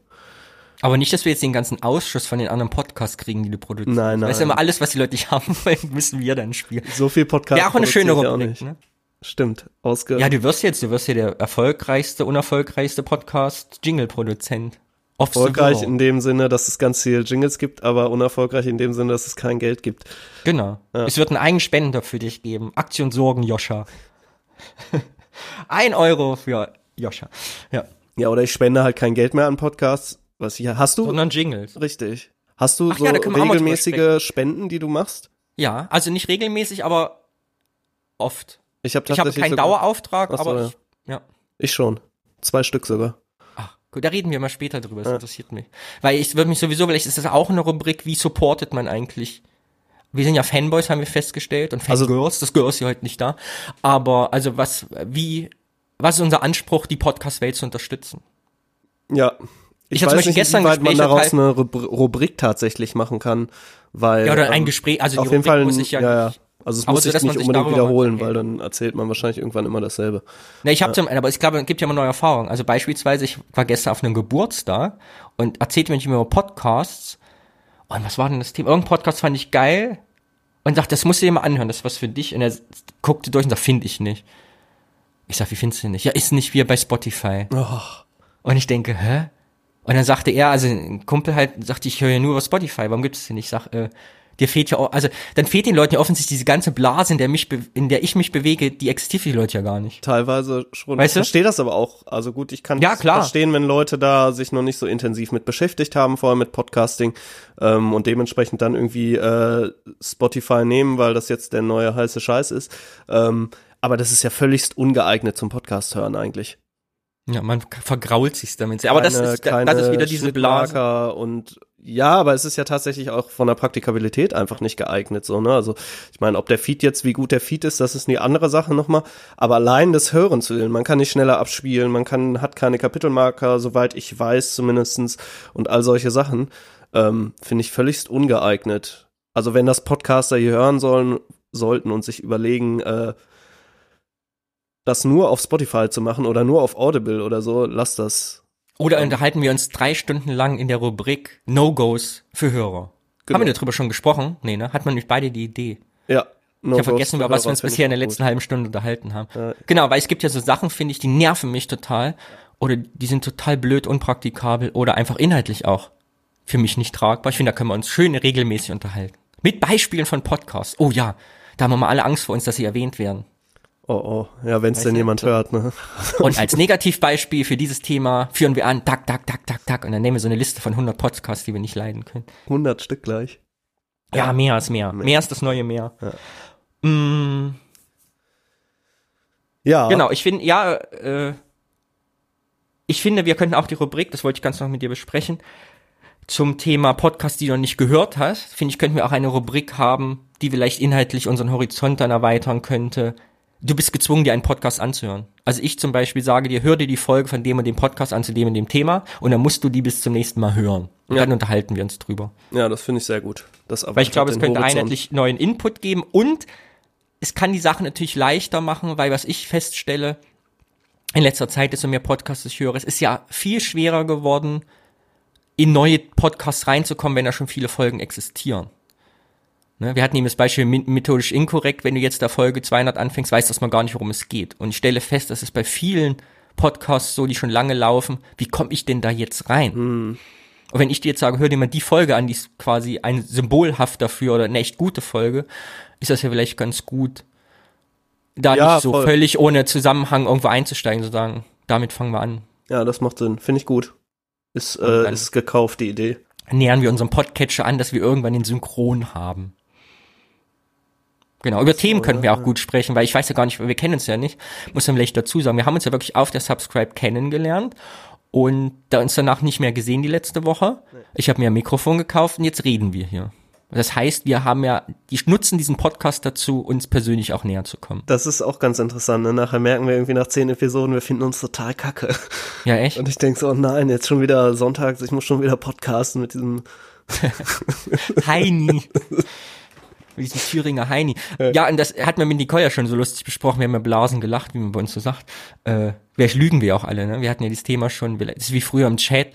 [SPEAKER 2] Aber nicht, dass wir jetzt den ganzen Ausschuss von den anderen Podcasts kriegen, die du produzierst.
[SPEAKER 1] Nein,
[SPEAKER 2] Das ist
[SPEAKER 1] nein.
[SPEAKER 2] immer alles, was die Leute nicht haben wollen, müssen wir dann spielen.
[SPEAKER 1] So viel Podcast.
[SPEAKER 2] Wäre auch eine schöne Rubrik, ne?
[SPEAKER 1] Stimmt. Ausge
[SPEAKER 2] Ja, du wirst jetzt, du wirst hier der erfolgreichste, unerfolgreichste Podcast-Jingle-Produzent.
[SPEAKER 1] Erfolgreich in dem Sinne, dass es ganz viele Jingles gibt, aber unerfolgreich in dem Sinne, dass es kein Geld gibt.
[SPEAKER 2] Genau.
[SPEAKER 1] Ja.
[SPEAKER 2] Es wird einen eigenen Spender für dich geben. Aktion Sorgen, Joscha. Ein Euro für Joscha. Ja.
[SPEAKER 1] Ja, oder ich spende halt kein Geld mehr an Podcasts. Was hier hast du?
[SPEAKER 2] Sondern Jingles.
[SPEAKER 1] Richtig. Hast du
[SPEAKER 2] Ach
[SPEAKER 1] so
[SPEAKER 2] ja,
[SPEAKER 1] regelmäßige Spenden, die du machst?
[SPEAKER 2] Ja, also nicht regelmäßig, aber oft.
[SPEAKER 1] Ich habe tatsächlich
[SPEAKER 2] keinen
[SPEAKER 1] sogar-
[SPEAKER 2] Dauerauftrag,
[SPEAKER 1] so,
[SPEAKER 2] aber
[SPEAKER 1] ja.
[SPEAKER 2] ich, ja.
[SPEAKER 1] Ich schon. Zwei Stück sogar.
[SPEAKER 2] Ach, gut, da reden wir mal später drüber, das
[SPEAKER 1] Ja.
[SPEAKER 2] interessiert mich. Weil ich würde mich sowieso, vielleicht ist das auch eine Rubrik, wie supportet man eigentlich? Wir sind ja Fanboys, haben wir festgestellt, und
[SPEAKER 1] Also-
[SPEAKER 2] Fangirls, das Girl ist ja heute nicht da. Aber, also was, wie, was ist unser Anspruch, die Podcast-Welt zu unterstützen?
[SPEAKER 1] Ja. Ich,
[SPEAKER 2] Ich
[SPEAKER 1] weiß
[SPEAKER 2] Beispiel
[SPEAKER 1] nicht,
[SPEAKER 2] gestern
[SPEAKER 1] inwieweit man
[SPEAKER 2] Gespräche
[SPEAKER 1] daraus eine Rubr- Rubrik tatsächlich machen kann, weil
[SPEAKER 2] Ja, oder ein
[SPEAKER 1] ähm,
[SPEAKER 2] Gespräch, also
[SPEAKER 1] auf
[SPEAKER 2] die
[SPEAKER 1] jeden
[SPEAKER 2] Rubrik
[SPEAKER 1] Fall
[SPEAKER 2] muss ich ja,
[SPEAKER 1] ja, ja. Also es muss
[SPEAKER 2] so,
[SPEAKER 1] sich
[SPEAKER 2] man
[SPEAKER 1] nicht unbedingt wiederholen, weil dann erzählt man wahrscheinlich irgendwann immer dasselbe.
[SPEAKER 2] Ne, ich habe zum, aber ich glaube, es gibt ja immer neue Erfahrungen. Also beispielsweise, ich war gestern auf einem Geburtstag und erzählte mir nicht mehr über Podcasts. Und was war denn das Thema? Irgendein Podcast fand ich geil und sagte, das musst du dir mal anhören, das ist was für dich. Und er guckte durch und sagt, finde ich nicht. Ich sag, wie findest du nicht? Ja, ist nicht wie bei Spotify.
[SPEAKER 1] Oh,
[SPEAKER 2] Und ich denke, hä? Und dann sagte er, also ein Kumpel halt, sagte, ich höre ja nur über Spotify, warum gibt es den nicht? Ich sag, äh, dir fehlt ja auch, also dann fehlt den Leuten ja offensichtlich diese ganze Blase, in der, mich in der ich mich bewege, die existiert für die Leute ja gar nicht.
[SPEAKER 1] teilweise schon.
[SPEAKER 2] Weißt du?
[SPEAKER 1] ich verstehe das aber auch. Also gut, ich kann
[SPEAKER 2] Ja, klar.
[SPEAKER 1] verstehen, wenn Leute da sich noch nicht so intensiv mit beschäftigt haben, vor allem mit Podcasting ähm, und dementsprechend dann irgendwie äh, Spotify nehmen, weil das jetzt der neue heiße Scheiß ist. Ähm, aber das ist ja völligst ungeeignet zum Podcast hören eigentlich.
[SPEAKER 2] Ja, man vergrault sich damit. sehr. Aber das
[SPEAKER 1] Keine-
[SPEAKER 2] ist, das
[SPEAKER 1] keine
[SPEAKER 2] ist wieder diese Blase.
[SPEAKER 1] Und ja, aber es ist ja tatsächlich auch von der Praktikabilität einfach nicht geeignet so, ne? Also, ich meine, ob der Feed jetzt wie gut der Feed ist, das ist eine andere Sache nochmal, aber allein das Hören zu will, man kann nicht schneller abspielen, man kann hat keine Kapitelmarker, soweit ich weiß zumindestens und all solche Sachen, ähm, finde ich völligst ungeeignet. Also, wenn das Podcaster hier hören sollen sollten und sich überlegen, äh, das nur auf Spotify zu machen oder nur auf Audible oder so, lass das.
[SPEAKER 2] Oder unterhalten wir uns drei Stunden lang in der Rubrik No-Gos für Hörer.
[SPEAKER 1] Genau.
[SPEAKER 2] Haben wir darüber schon gesprochen? Nee, ne? Hat man nämlich beide die Idee.
[SPEAKER 1] Ja. No
[SPEAKER 2] Ich habe vergessen, über was wir uns bisher in der letzten halben Stunde unterhalten haben.
[SPEAKER 1] Ja.
[SPEAKER 2] Genau, weil es gibt ja so Sachen, finde ich, die nerven mich total. Oder die sind total blöd, unpraktikabel oder einfach inhaltlich auch für mich nicht tragbar. Ich finde, da können wir uns schön regelmäßig unterhalten. Mit Beispielen von Podcasts. Oh ja, da haben wir mal alle Angst vor uns, dass sie erwähnt werden.
[SPEAKER 1] Oh, oh. Ja, wenn es denn jemand
[SPEAKER 2] so-
[SPEAKER 1] hört, ne?
[SPEAKER 2] Und als Negativbeispiel für dieses Thema führen wir an, tak, tak, tak, tak, tak. Und dann nehmen wir so eine Liste von 100 Podcasts, die wir nicht leiden können.
[SPEAKER 1] 100 Stück gleich.
[SPEAKER 2] Ja, mehr ist mehr. Mehr ist das neue Mehr. Mm,
[SPEAKER 1] Ja.
[SPEAKER 2] Genau, ich finde, ja, äh, ich finde, wir könnten auch die Rubrik, das wollte ich ganz noch mit dir besprechen, zum Thema Podcast, die du noch nicht gehört hast, finde ich, könnten wir auch eine Rubrik haben, die vielleicht inhaltlich unseren Horizont dann erweitern könnte. Du bist gezwungen, dir einen Podcast anzuhören. Also ich zum Beispiel sage dir, hör dir die Folge von dem und dem Podcast an zu dem und dem Thema und dann musst du die bis zum nächsten Mal hören. Und
[SPEAKER 1] Ja.
[SPEAKER 2] dann unterhalten wir uns drüber.
[SPEAKER 1] Ja, das finde ich sehr gut. Das
[SPEAKER 2] Weil ich glaube, es könnte
[SPEAKER 1] Horizont.
[SPEAKER 2] einheitlich neuen Input geben und es kann die Sache natürlich leichter machen, weil was ich feststelle, in letzter Zeit, desto mehr Podcasts ich höre, es ist ja viel schwerer geworden, in neue Podcasts reinzukommen, wenn da schon viele Folgen existieren. Ne, wir hatten eben das Beispiel methodisch inkorrekt, wenn du jetzt da Folge 200 anfängst, weißt dass man gar nicht, worum es geht. Und ich stelle fest, dass es bei vielen Podcasts so, die schon lange laufen, wie komme ich denn da jetzt rein? Und wenn ich dir jetzt sage, hör dir mal die Folge an, die ist quasi ein Symbolhaft dafür oder eine echt gute Folge, ist das ja vielleicht ganz gut, da
[SPEAKER 1] Ja,
[SPEAKER 2] nicht so
[SPEAKER 1] voll.
[SPEAKER 2] völlig ohne Zusammenhang irgendwo einzusteigen, zu sagen, damit fangen wir an.
[SPEAKER 1] Ja, das macht Sinn. Finde ich gut. Ist, äh, ist gekauft, die Idee.
[SPEAKER 2] Nähern wir unserem Podcatcher an, dass wir irgendwann den Synchron haben. Genau, über Themen könnten wir auch gut sprechen, weil ich weiß ja gar nicht, wir kennen uns ja nicht, muss man vielleicht dazu sagen. Wir haben uns ja wirklich auf der Subscribe kennengelernt und da uns danach nicht mehr gesehen die letzte Woche. Ich habe mir ein Mikrofon gekauft und jetzt reden wir hier. Das heißt, wir haben ja, die nutzen diesen Podcast dazu, uns persönlich auch näher zu kommen.
[SPEAKER 1] Das ist auch ganz interessant. Ne? Nachher merken wir irgendwie nach zehn Episoden, wir finden uns total kacke.
[SPEAKER 2] Ja, echt?
[SPEAKER 1] Und ich denk so, oh nein, jetzt schon wieder sonntags, ich muss schon wieder podcasten mit diesem
[SPEAKER 2] Heini. Mit diesem Thüringer Heini. Ja, und das hat man mit Nicole ja schon so lustig besprochen. Wir haben ja Blasen gelacht, wie man bei uns so sagt. Äh, vielleicht lügen wir auch alle, ne? Wir hatten ja dieses Thema schon. Das ist wie früher im Chat,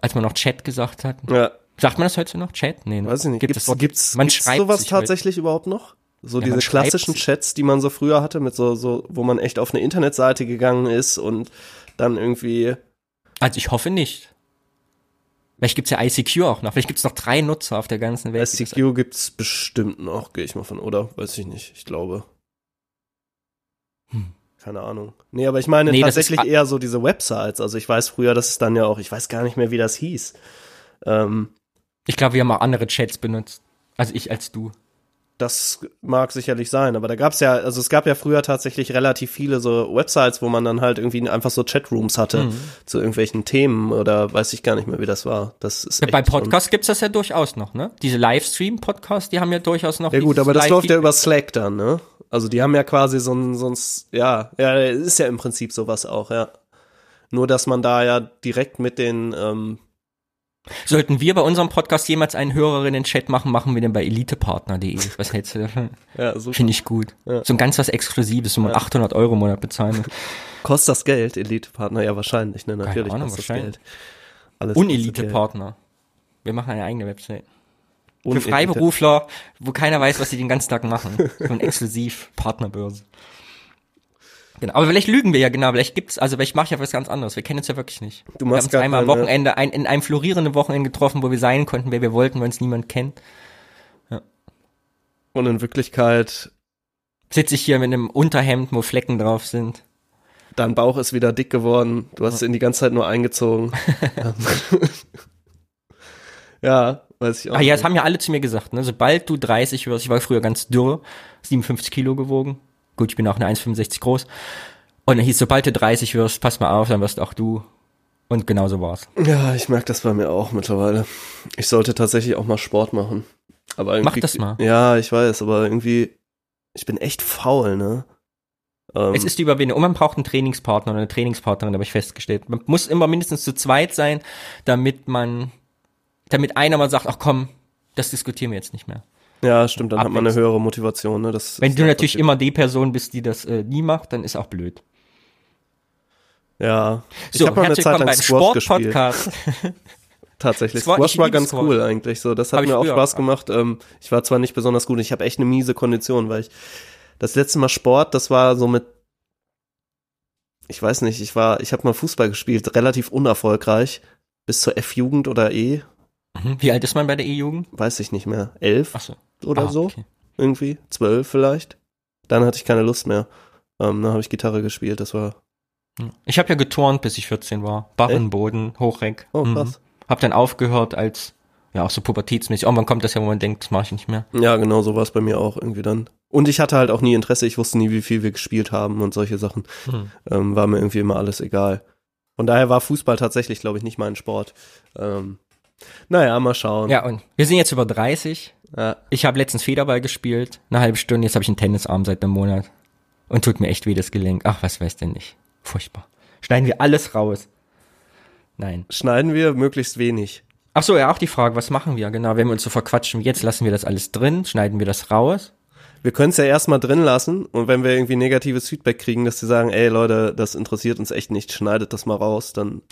[SPEAKER 2] als man noch Chat gesagt hat.
[SPEAKER 1] Ja.
[SPEAKER 2] Sagt man das heute noch? Chat? Nee, ne?
[SPEAKER 1] Weiß ich nicht.
[SPEAKER 2] Gibt
[SPEAKER 1] gibt's,
[SPEAKER 2] das Wort-
[SPEAKER 1] gibt's,
[SPEAKER 2] man
[SPEAKER 1] gibt's
[SPEAKER 2] schreibt
[SPEAKER 1] sowas tatsächlich überhaupt noch? So
[SPEAKER 2] Ja,
[SPEAKER 1] diese klassischen. Chats, die man so früher hatte, mit so, so, wo man echt auf eine Internetseite gegangen ist und dann irgendwie,
[SPEAKER 2] Also ich hoffe nicht. Vielleicht gibt's ja ICQ auch noch. Vielleicht gibt's noch drei Nutzer auf der ganzen Welt.
[SPEAKER 1] SCQ gibt's bestimmt noch, gehe ich mal von, oder? Weiß ich nicht, ich glaube. Keine Ahnung. Nee, aber ich meine
[SPEAKER 2] Hm. Nee,
[SPEAKER 1] tatsächlich eher so diese Websites. Also ich weiß früher, dass es dann ja auch, ich weiß gar nicht mehr, wie das hieß. Ähm,
[SPEAKER 2] Ich glaube, wir haben auch andere Chats benutzt. Also ich als du.
[SPEAKER 1] Das mag sicherlich sein, aber da gab's ja, also es gab ja früher tatsächlich relativ viele so Websites, wo man dann halt irgendwie einfach so Chatrooms hatte
[SPEAKER 2] Mhm.
[SPEAKER 1] zu irgendwelchen Themen oder weiß ich gar nicht mehr, wie das war. Das ist
[SPEAKER 2] Ja, bei Podcasts gibt's das ja durchaus noch, ne? Diese Livestream-Podcasts, die haben ja durchaus noch.
[SPEAKER 1] Ja gut, aber das läuft ja über Slack dann, ne? Also die haben ja quasi so ein, so ein, ja, ja, ist ja im Prinzip sowas auch, ja. Nur, dass man da ja direkt mit den, ähm,
[SPEAKER 2] Sollten wir bei unserem Podcast jemals einen Hörerinnen-Chat machen, machen wir den bei elitepartner.de. Was hältst du davon?
[SPEAKER 1] ja, so
[SPEAKER 2] Finde ich gut.
[SPEAKER 1] Ja.
[SPEAKER 2] So ein ganz was Exklusives, wo man 800 Euro im Monat bezahlen muss.
[SPEAKER 1] kostet das Geld, Elite-Partner, ja wahrscheinlich, ne? Natürlich
[SPEAKER 2] Ahnung,
[SPEAKER 1] kostet das. Geld. Alles.
[SPEAKER 2] Unelite-Partner. Wir machen eine eigene Website. Für Freiberufler, wo keiner weiß, was sie den ganzen Tag machen. So ein Exklusiv-Partnerbörse. Genau, aber vielleicht lügen wir ja genau, vielleicht gibt's, also vielleicht mache ich ja was ganz anderes. Wir kennen uns ja wirklich nicht.
[SPEAKER 1] Du
[SPEAKER 2] wir
[SPEAKER 1] machst
[SPEAKER 2] haben uns einmal am Wochenende, ein, in einem florierenden Wochenende getroffen, wo wir sein konnten, wer wir wollten, weil uns niemand kennt.
[SPEAKER 1] Und in Wirklichkeit,
[SPEAKER 2] Sitze ich hier mit einem Unterhemd, wo Flecken drauf sind.
[SPEAKER 1] dein Bauch ist wieder dick geworden, du hast ihn die ganze Zeit nur eingezogen. ja, weiß ich auch.
[SPEAKER 2] Ah ja, das haben ja alle zu mir gesagt, ne? Sobald du 30 wirst, ich war früher ganz dürr, 57 Kilo gewogen. Gut, ich bin auch eine 1,65 groß. Und dann hieß, sobald du 30 wirst, pass mal auf, dann wirst auch du. Und genau so war's.
[SPEAKER 1] Ja, ich merke das bei mir auch mittlerweile. Ich sollte tatsächlich auch mal Sport machen. Aber irgendwie,
[SPEAKER 2] Mach das mal.
[SPEAKER 1] Ja, ich weiß, aber irgendwie, ich bin echt faul, ne? Ähm,
[SPEAKER 2] Es ist die Überwindung. Und man braucht einen Trainingspartner oder eine Trainingspartnerin, habe ich festgestellt. Man muss immer mindestens zu zweit sein, damit man, damit einer mal sagt, ach komm, das diskutieren wir jetzt nicht mehr.
[SPEAKER 1] Ja, stimmt, dann hat man eine höhere Motivation, ne? Das
[SPEAKER 2] Wenn du natürlich immer die Person bist, die das äh, nie macht, dann ist auch blöd.
[SPEAKER 1] Ja. Ich
[SPEAKER 2] So,
[SPEAKER 1] habe mal eine Zeit lang Squash gespielt. Tatsächlich.
[SPEAKER 2] Squash-
[SPEAKER 1] Squash war ganz
[SPEAKER 2] Squash.
[SPEAKER 1] cool eigentlich. So, das
[SPEAKER 2] Hab
[SPEAKER 1] hat
[SPEAKER 2] ich
[SPEAKER 1] mir auch Spaß
[SPEAKER 2] auch.
[SPEAKER 1] gemacht. Ähm, ich war zwar nicht besonders gut, ich habe echt eine miese Kondition, weil ich das letzte Mal Sport, das war so mit ich weiß nicht, ich war, ich habe mal Fußball gespielt, relativ unerfolgreich, bis zur F-Jugend oder E,
[SPEAKER 2] Mhm. Wie alt ist man bei der E-Jugend?
[SPEAKER 1] weiß ich nicht mehr, elf
[SPEAKER 2] Ach so.
[SPEAKER 1] Oder
[SPEAKER 2] Ah,
[SPEAKER 1] so,
[SPEAKER 2] okay.
[SPEAKER 1] irgendwie, zwölf vielleicht. Dann hatte ich keine Lust mehr. Ähm, dann habe ich Gitarre gespielt, das war,
[SPEAKER 2] Ich habe ja geturnt, bis ich 14 war. Barrenboden, Hochreck.
[SPEAKER 1] oh
[SPEAKER 2] Mhm.
[SPEAKER 1] krass.
[SPEAKER 2] Hab dann aufgehört als, ja, auch so pubertätsmäßig. Irgendwann kommt das ja, wo man denkt, das mache ich nicht mehr.
[SPEAKER 1] Ja, genau so war es bei mir auch irgendwie dann. Und ich hatte halt auch nie Interesse, ich wusste nie, wie viel wir gespielt haben und solche Sachen.
[SPEAKER 2] Mhm.
[SPEAKER 1] ähm, war mir irgendwie immer alles egal. Von daher war Fußball tatsächlich, glaube ich, nicht mein Sport. Ähm, naja, mal schauen.
[SPEAKER 2] Ja, und wir sind jetzt über 30.
[SPEAKER 1] Ja,
[SPEAKER 2] Ich habe letztens Federball gespielt, eine halbe Stunde. Jetzt habe ich einen Tennisarm seit einem Monat. Und tut mir echt weh, das Gelenk. Ach, was weiß denn nicht. Furchtbar. Schneiden wir alles raus. Nein.
[SPEAKER 1] schneiden wir möglichst wenig.
[SPEAKER 2] Ach so, ja, auch die Frage, was machen wir? Genau, wenn wir uns so verquatschen jetzt, lassen wir das alles drin, schneiden wir das raus.
[SPEAKER 1] Wir können es ja erstmal drin lassen und wenn wir irgendwie negatives Feedback kriegen, dass sie sagen, ey Leute, das interessiert uns echt nicht, schneidet das mal raus, dann,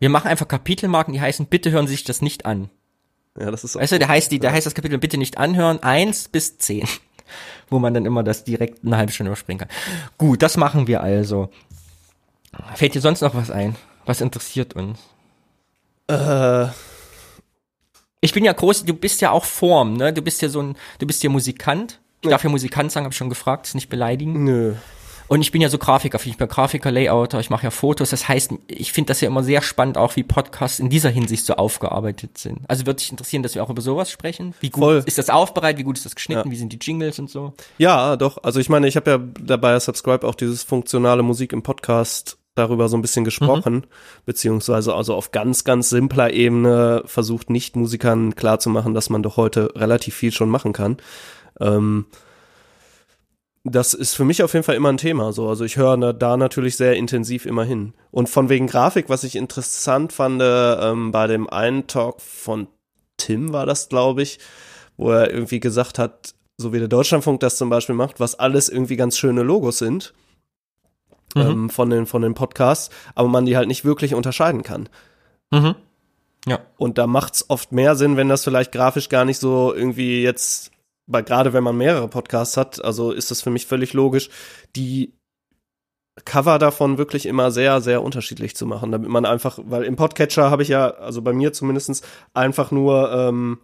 [SPEAKER 2] Wir machen einfach Kapitelmarken, die heißen, bitte hören Sie sich das nicht an.
[SPEAKER 1] ja, das ist
[SPEAKER 2] Weißt du, da heißt die, da heißt das Kapitel bitte nicht anhören, eins bis zehn. Wo man dann immer das direkt eine halbe Stunde überspringen kann. Gut, das machen wir also. Fällt dir sonst noch was ein? Was interessiert uns?
[SPEAKER 1] äh,
[SPEAKER 2] Ich bin ja groß, du bist ja auch Form, ne? Du bist ja so ein, du bist ja Musikant. Ich darf ja Musikant sagen, habe ich schon gefragt, ist nicht beleidigen.
[SPEAKER 1] nö.
[SPEAKER 2] Und ich bin ja so Grafiker, ich bin Grafiker, Layouter, ich mache ja Fotos. Das heißt, ich finde das ja immer sehr spannend, auch wie Podcasts in dieser Hinsicht so aufgearbeitet sind. Also würde dich interessieren, dass wir auch über sowas sprechen. Wie gut
[SPEAKER 1] Voll.
[SPEAKER 2] ist das aufbereitet, wie gut ist das geschnitten,
[SPEAKER 1] Ja.
[SPEAKER 2] wie sind die Jingles und so.
[SPEAKER 1] Ja, doch. Also ich meine, ich habe ja dabei Subscribe auch dieses funktionale Musik im Podcast darüber so ein bisschen gesprochen, beziehungsweise also auf ganz, ganz simpler Ebene versucht nicht Musikern klarzumachen, dass man doch heute relativ viel schon machen kann. Ähm, das ist für mich auf jeden Fall immer ein Thema. So, also ich höre da natürlich sehr intensiv immer hin. Und von wegen Grafik, was ich interessant fand, ähm, bei dem einen Talk von Tim war das, glaube ich, wo er irgendwie gesagt hat, so wie der Deutschlandfunk das zum Beispiel macht, was alles irgendwie ganz schöne Logos sind
[SPEAKER 2] Mhm.
[SPEAKER 1] ähm, von den von den Podcasts, aber man die halt nicht wirklich unterscheiden kann.
[SPEAKER 2] Mhm. Ja.
[SPEAKER 1] Und da macht's oft mehr Sinn, wenn das vielleicht grafisch gar nicht so irgendwie jetzt, weil gerade wenn man mehrere Podcasts hat, also ist das für mich völlig logisch, die Cover davon wirklich immer sehr, sehr unterschiedlich zu machen, damit man einfach, weil im Podcatcher habe ich ja, also bei mir zumindestens einfach nur ähm,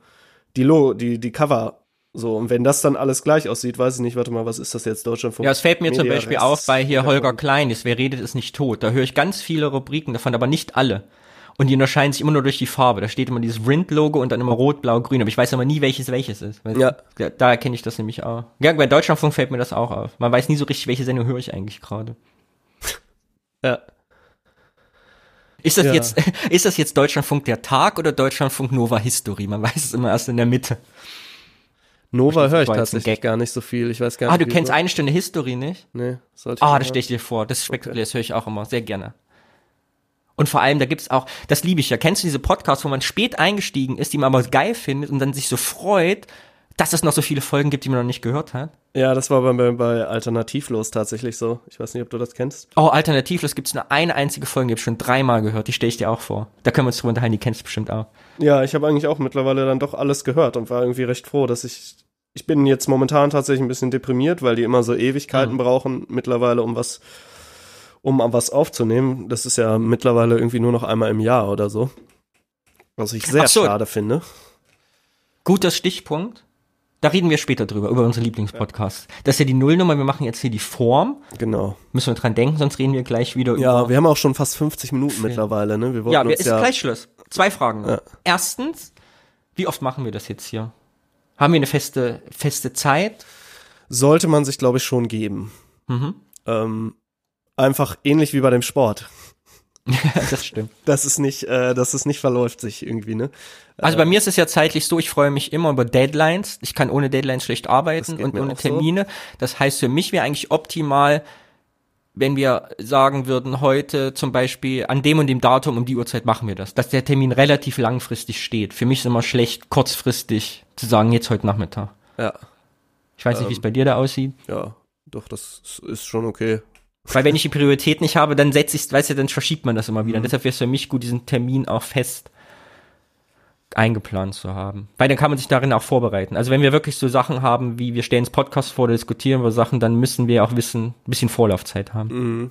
[SPEAKER 1] die Lo die, die Cover so, und wenn das dann alles gleich aussieht, weiß ich nicht, warte mal, was ist das jetzt, Deutschlandfunk?
[SPEAKER 2] Ja, es fällt mir zum
[SPEAKER 1] Media
[SPEAKER 2] Beispiel
[SPEAKER 1] Rechts.
[SPEAKER 2] auf bei hier Holger Klein, das Wer redet ist nicht tot. Da höre ich ganz viele Rubriken davon, aber nicht alle. Und die unterscheiden sich immer nur durch die Farbe. Da steht immer dieses Rind-Logo und dann immer rot, blau, grün. Aber ich weiß aber nie, welches welches ist. Weil
[SPEAKER 1] Ja.
[SPEAKER 2] Da, da erkenne ich das nämlich auch. Ja, bei Deutschlandfunk fällt mir das auch auf. Man weiß nie so richtig, welche Sendung höre ich eigentlich gerade.
[SPEAKER 1] Ja.
[SPEAKER 2] Ist das
[SPEAKER 1] Ja.
[SPEAKER 2] jetzt, ist das jetzt Deutschlandfunk der Tag oder Deutschlandfunk Nova History? Man weiß es immer erst in der Mitte.
[SPEAKER 1] Nova höre ich tatsächlich gar nicht so viel. Ich weiß gar nicht.
[SPEAKER 2] Ah, du kennst eine Stunde History nicht?
[SPEAKER 1] Nee, sollte ich
[SPEAKER 2] Ah, das stelle ich dir vor. Das ist spektakulär, das höre ich auch immer sehr gerne. Und vor allem, da gibt's auch, das liebe ich ja. Kennst du diese Podcasts, wo man spät eingestiegen ist, die man aber geil findet und dann sich so freut, dass es noch so viele Folgen gibt, die man noch nicht gehört hat?
[SPEAKER 1] Ja, das war bei, bei Alternativlos tatsächlich so. Ich weiß nicht, ob du das kennst.
[SPEAKER 2] Oh, alternativlos gibt's nur eine einzige Folge, die hab ich schon dreimal gehört, die stelle ich dir auch vor. Da können wir uns drüber unterhalten, die kennst du bestimmt auch.
[SPEAKER 1] Ja, ich habe eigentlich auch mittlerweile dann doch alles gehört und war irgendwie recht froh, dass ich. Ich bin jetzt momentan tatsächlich ein bisschen deprimiert, weil die immer so Ewigkeiten
[SPEAKER 2] Mhm.
[SPEAKER 1] brauchen mittlerweile, um was, um was aufzunehmen. Das ist ja mittlerweile irgendwie nur noch einmal im Jahr oder so. Was ich sehr
[SPEAKER 2] so.
[SPEAKER 1] schade finde.
[SPEAKER 2] Guter Stichpunkt. Da reden wir später drüber, über unsere Lieblingspodcasts. Das ist ja die Nullnummer, wir machen jetzt hier die Form.
[SPEAKER 1] Genau.
[SPEAKER 2] Müssen wir dran denken, sonst reden wir gleich wieder
[SPEAKER 1] Ja,
[SPEAKER 2] über
[SPEAKER 1] wir haben auch schon fast 50 Minuten mittlerweile, ne? Wir wollten
[SPEAKER 2] Ja, wir, ist
[SPEAKER 1] ja.
[SPEAKER 2] gleich Schluss. Zwei Fragen.
[SPEAKER 1] Ja.
[SPEAKER 2] Erstens, wie oft machen wir das jetzt hier? Haben wir eine feste, feste Zeit?
[SPEAKER 1] sollte man sich, glaube ich, schon geben.
[SPEAKER 2] Mhm.
[SPEAKER 1] Ähm, einfach ähnlich wie bei dem Sport.
[SPEAKER 2] das stimmt.
[SPEAKER 1] Das ist nicht, äh, dass es nicht verläuft sich irgendwie, ne?
[SPEAKER 2] Also bei mir ist es ja zeitlich so, ich freue mich immer über Deadlines. Ich kann ohne Deadlines schlecht arbeiten und ohne
[SPEAKER 1] auch so.
[SPEAKER 2] Termine. Das heißt, für mich wäre eigentlich optimal, wenn wir sagen würden, heute zum Beispiel an dem und dem Datum um die Uhrzeit machen wir das. Dass der Termin relativ langfristig steht. Für mich ist immer schlecht, kurzfristig zu sagen, jetzt heute Nachmittag.
[SPEAKER 1] Ja,
[SPEAKER 2] Ich weiß nicht, wie es bei dir da aussieht.
[SPEAKER 1] ja, doch, das ist schon okay.
[SPEAKER 2] Weil wenn ich die Priorität nicht habe, dann setze ich, weißt du, dann verschiebt man das immer
[SPEAKER 1] Mhm.
[SPEAKER 2] wieder. Und deshalb wäre es für mich gut, diesen Termin auch fest eingeplant zu haben. Weil dann kann man sich darin auch vorbereiten. Also wenn wir wirklich so Sachen haben, wie wir stellen uns Podcast vor, diskutieren wir Sachen, dann müssen wir auch wissen, ein bisschen Vorlaufzeit haben.
[SPEAKER 1] Mhm.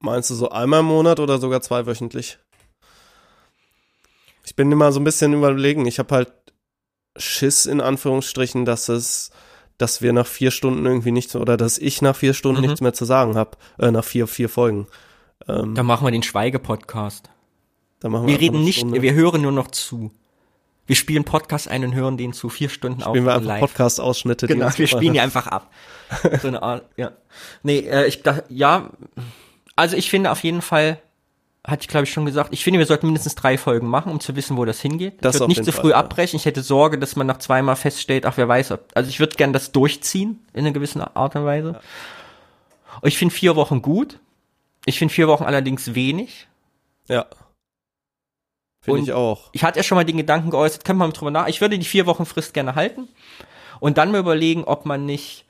[SPEAKER 1] Meinst du so einmal im Monat oder sogar zweiwöchentlich? Ich bin immer so ein bisschen überlegen. Ich habe halt Schiss in Anführungsstrichen, dass es, dass wir nach vier Stunden irgendwie nichts oder dass ich nach vier Stunden
[SPEAKER 2] Mhm.
[SPEAKER 1] nichts mehr zu sagen habe. Äh, nach vier, vier Folgen. Ähm,
[SPEAKER 2] Dann machen wir den Schweige-Podcast.
[SPEAKER 1] dann machen
[SPEAKER 2] Wir
[SPEAKER 1] einfach
[SPEAKER 2] reden nicht, wir hören nur noch zu. Wir spielen Podcast ein und hören den zu vier Stunden auf
[SPEAKER 1] spielen wir einfach. Podcast-Ausschnitte.
[SPEAKER 2] Genau, wir spielen die einfach ab. So eine Art, ja. Nee, äh, ich dachte, ja, also ich finde auf jeden Fall, hatte ich glaube ich schon gesagt, ich finde, wir sollten mindestens drei Folgen machen, um zu wissen, wo das hingeht.
[SPEAKER 1] Das
[SPEAKER 2] ich würde nicht zu
[SPEAKER 1] Fall,
[SPEAKER 2] früh
[SPEAKER 1] ja.
[SPEAKER 2] abbrechen. Ich hätte Sorge, dass man nach zweimal feststellt, ach, wer weiß, ob, also ich würde gern das durchziehen, in einer gewissen Art und Weise. Und Ich finde vier Wochen gut. Ich finde vier Wochen allerdings wenig.
[SPEAKER 1] Ja. Finde ich auch.
[SPEAKER 2] Ich hatte ja schon mal den Gedanken geäußert, können wir mal drüber nach. Ich würde die vier Wochen Frist gerne halten und dann mal überlegen, ob man nicht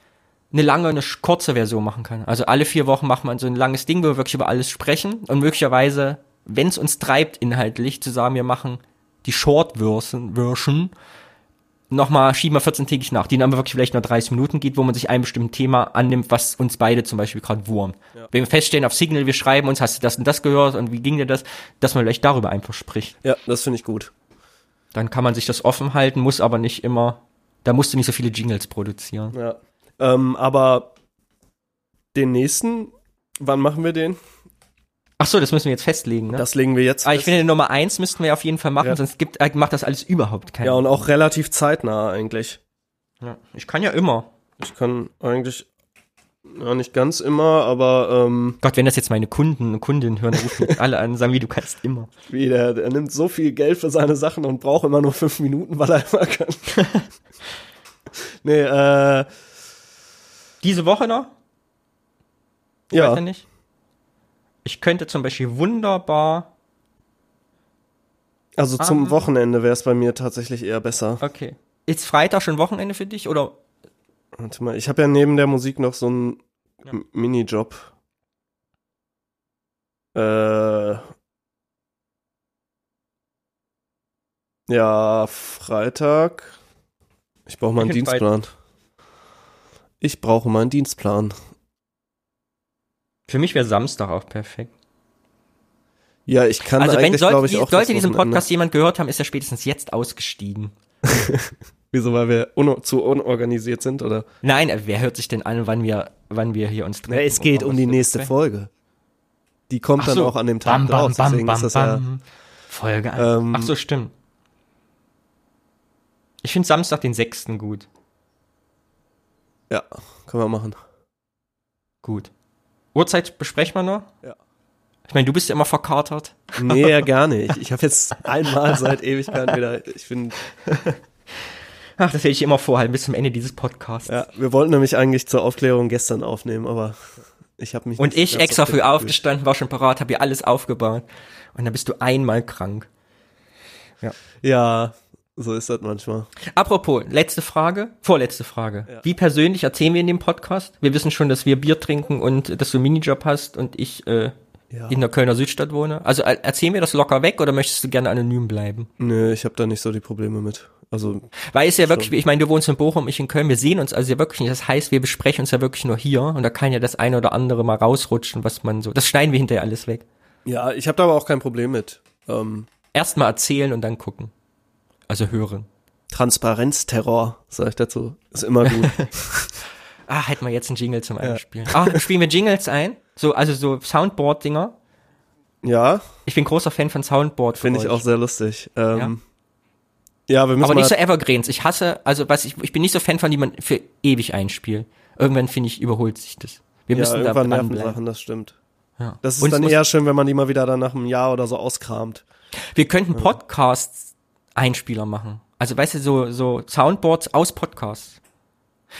[SPEAKER 2] eine lange, eine kurze Version machen kann. Also alle vier Wochen macht man so ein langes Ding, wo wir wirklich über alles sprechen und möglicherweise, wenn es uns treibt inhaltlich, zu sagen, wir machen die Short Version, nochmal schieben wir 14-tägig nach, die dann aber wirklich vielleicht nur 30 Minuten geht, wo man sich einem bestimmten Thema annimmt, was uns beide zum Beispiel gerade wurmt. Wenn wir feststellen auf Signal, wir schreiben uns, hast du das und das gehört und wie ging dir das, dass man vielleicht darüber einfach spricht.
[SPEAKER 1] Ja, das finde ich gut.
[SPEAKER 2] Dann kann man sich das offen halten, muss aber nicht immer, da musst du nicht so viele Jingles produzieren.
[SPEAKER 1] Ja. Ähm, aber den nächsten, wann machen wir den?
[SPEAKER 2] Ach so, das müssen wir jetzt festlegen, ne?
[SPEAKER 1] Das legen wir jetzt
[SPEAKER 2] Aber ich
[SPEAKER 1] fest.
[SPEAKER 2] finde, Nummer eins müssten wir auf jeden Fall machen,
[SPEAKER 1] Ja.
[SPEAKER 2] sonst gibt, äh, macht das alles überhaupt keinen
[SPEAKER 1] Ja, und auch relativ zeitnah eigentlich.
[SPEAKER 2] Ja, Ich kann ja immer.
[SPEAKER 1] Ich kann eigentlich, ja, nicht ganz immer, aber ähm,
[SPEAKER 2] Gott, wenn das jetzt meine Kunden und Kundinnen hören, rufen mich alle an und sagen, wie du kannst immer.
[SPEAKER 1] wie der, der nimmt so viel Geld für seine Sachen und braucht immer nur fünf Minuten, weil er immer kann. nee, äh,
[SPEAKER 2] Diese Woche noch? Weiß
[SPEAKER 1] ja,
[SPEAKER 2] nicht. Ich könnte zum Beispiel wunderbar.
[SPEAKER 1] also zum. Wochenende wäre es bei mir tatsächlich eher besser.
[SPEAKER 2] Okay. Ist Freitag schon Wochenende für dich oder?
[SPEAKER 1] Warte mal, ich habe ja neben der Musik noch so einen
[SPEAKER 2] Ja.
[SPEAKER 1] Minijob. Äh, ja, Freitag. Ich brauche mal einen Dienstplan. Ich brauche mal einen Dienstplan.
[SPEAKER 2] Für mich wäre Samstag auch perfekt.
[SPEAKER 1] Ja, ich kann
[SPEAKER 2] also
[SPEAKER 1] eigentlich, glaube ich,
[SPEAKER 2] die-
[SPEAKER 1] auch
[SPEAKER 2] sollte diesen. Podcast jemand gehört haben, ist er spätestens jetzt ausgestiegen.
[SPEAKER 1] Wieso, weil wir un zu unorganisiert sind, oder?
[SPEAKER 2] Nein, wer hört sich denn an, wann wir, wann wir hier uns treffen?
[SPEAKER 1] Ja, es geht um die nächste
[SPEAKER 2] besprechen?
[SPEAKER 1] Folge. Die kommt
[SPEAKER 2] Ach
[SPEAKER 1] dann
[SPEAKER 2] so.
[SPEAKER 1] auch an dem Tag
[SPEAKER 2] Bam, bam,
[SPEAKER 1] raus,
[SPEAKER 2] bam,
[SPEAKER 1] deswegen
[SPEAKER 2] bam,
[SPEAKER 1] ist das ja,
[SPEAKER 2] bam. Folge.
[SPEAKER 1] Ähm,
[SPEAKER 2] Ach so, stimmt. Ich finde Samstag den 6. gut.
[SPEAKER 1] Ja, können wir machen.
[SPEAKER 2] Gut. Uhrzeit besprechen wir noch?
[SPEAKER 1] Ja.
[SPEAKER 2] Ich meine, du bist ja immer verkatert.
[SPEAKER 1] Nee, ja, gar nicht. Ich habe jetzt einmal seit Ewigkeiten wieder, ich bin,
[SPEAKER 2] Ach, das werde ich immer vorhalten bis zum Ende dieses Podcasts.
[SPEAKER 1] ja, wir wollten nämlich eigentlich zur Aufklärung gestern aufnehmen, aber ich habe mich
[SPEAKER 2] Und ich extra früh aufgestanden, war schon parat, habe hier alles aufgebaut. Und dann bist du einmal krank.
[SPEAKER 1] Ja, so ist das manchmal.
[SPEAKER 2] Apropos, letzte Frage, vorletzte Frage.
[SPEAKER 1] Ja.
[SPEAKER 2] Wie persönlich erzählen wir in dem Podcast? Wir wissen schon, dass wir Bier trinken und dass du einen Minijob hast und ich äh,
[SPEAKER 1] Ja.
[SPEAKER 2] in der Kölner Südstadt wohne. Also äh, erzählen wir das locker weg oder möchtest du gerne anonym bleiben?
[SPEAKER 1] Nö, ich habe da nicht so die Probleme mit. Also,
[SPEAKER 2] Weil es ja wirklich, ich meine, du wohnst in Bochum, ich in Köln, wir sehen uns also ja wirklich nicht. Das heißt, wir besprechen uns ja wirklich nur hier und da kann ja das eine oder andere mal rausrutschen, was man so. Das schneiden wir hinterher alles weg.
[SPEAKER 1] ja, ich habe da aber auch kein Problem mit. Ähm,
[SPEAKER 2] Erst mal erzählen und dann gucken. Also hören.
[SPEAKER 1] Transparenzterror, sag ich dazu. Ist immer gut.
[SPEAKER 2] Ah, hätten wir jetzt einen Jingle zum Einspielen. Ah, dann spielen wir Jingles ein. So, also so Soundboard-Dinger.
[SPEAKER 1] ja,
[SPEAKER 2] Ich bin großer Fan von Soundboard.
[SPEAKER 1] finde ich auch sehr lustig. Ähm, ja? wir müssen
[SPEAKER 2] Aber nicht so Evergreens. Ich hasse, also was ich, ich bin nicht so Fan von, die man für ewig einspielt. Irgendwann finde ich, überholt sich das. Wir
[SPEAKER 1] ja,
[SPEAKER 2] müssen da
[SPEAKER 1] irgendwann
[SPEAKER 2] dranbleiben.
[SPEAKER 1] Nervensachen, das stimmt.
[SPEAKER 2] Ja.
[SPEAKER 1] Das ist
[SPEAKER 2] Und
[SPEAKER 1] dann eher schön, wenn man die mal wieder dann nach einem Jahr oder so auskramt.
[SPEAKER 2] Wir könnten Podcasts-Einspieler machen. Also weißt du, so, so Soundboards aus Podcasts.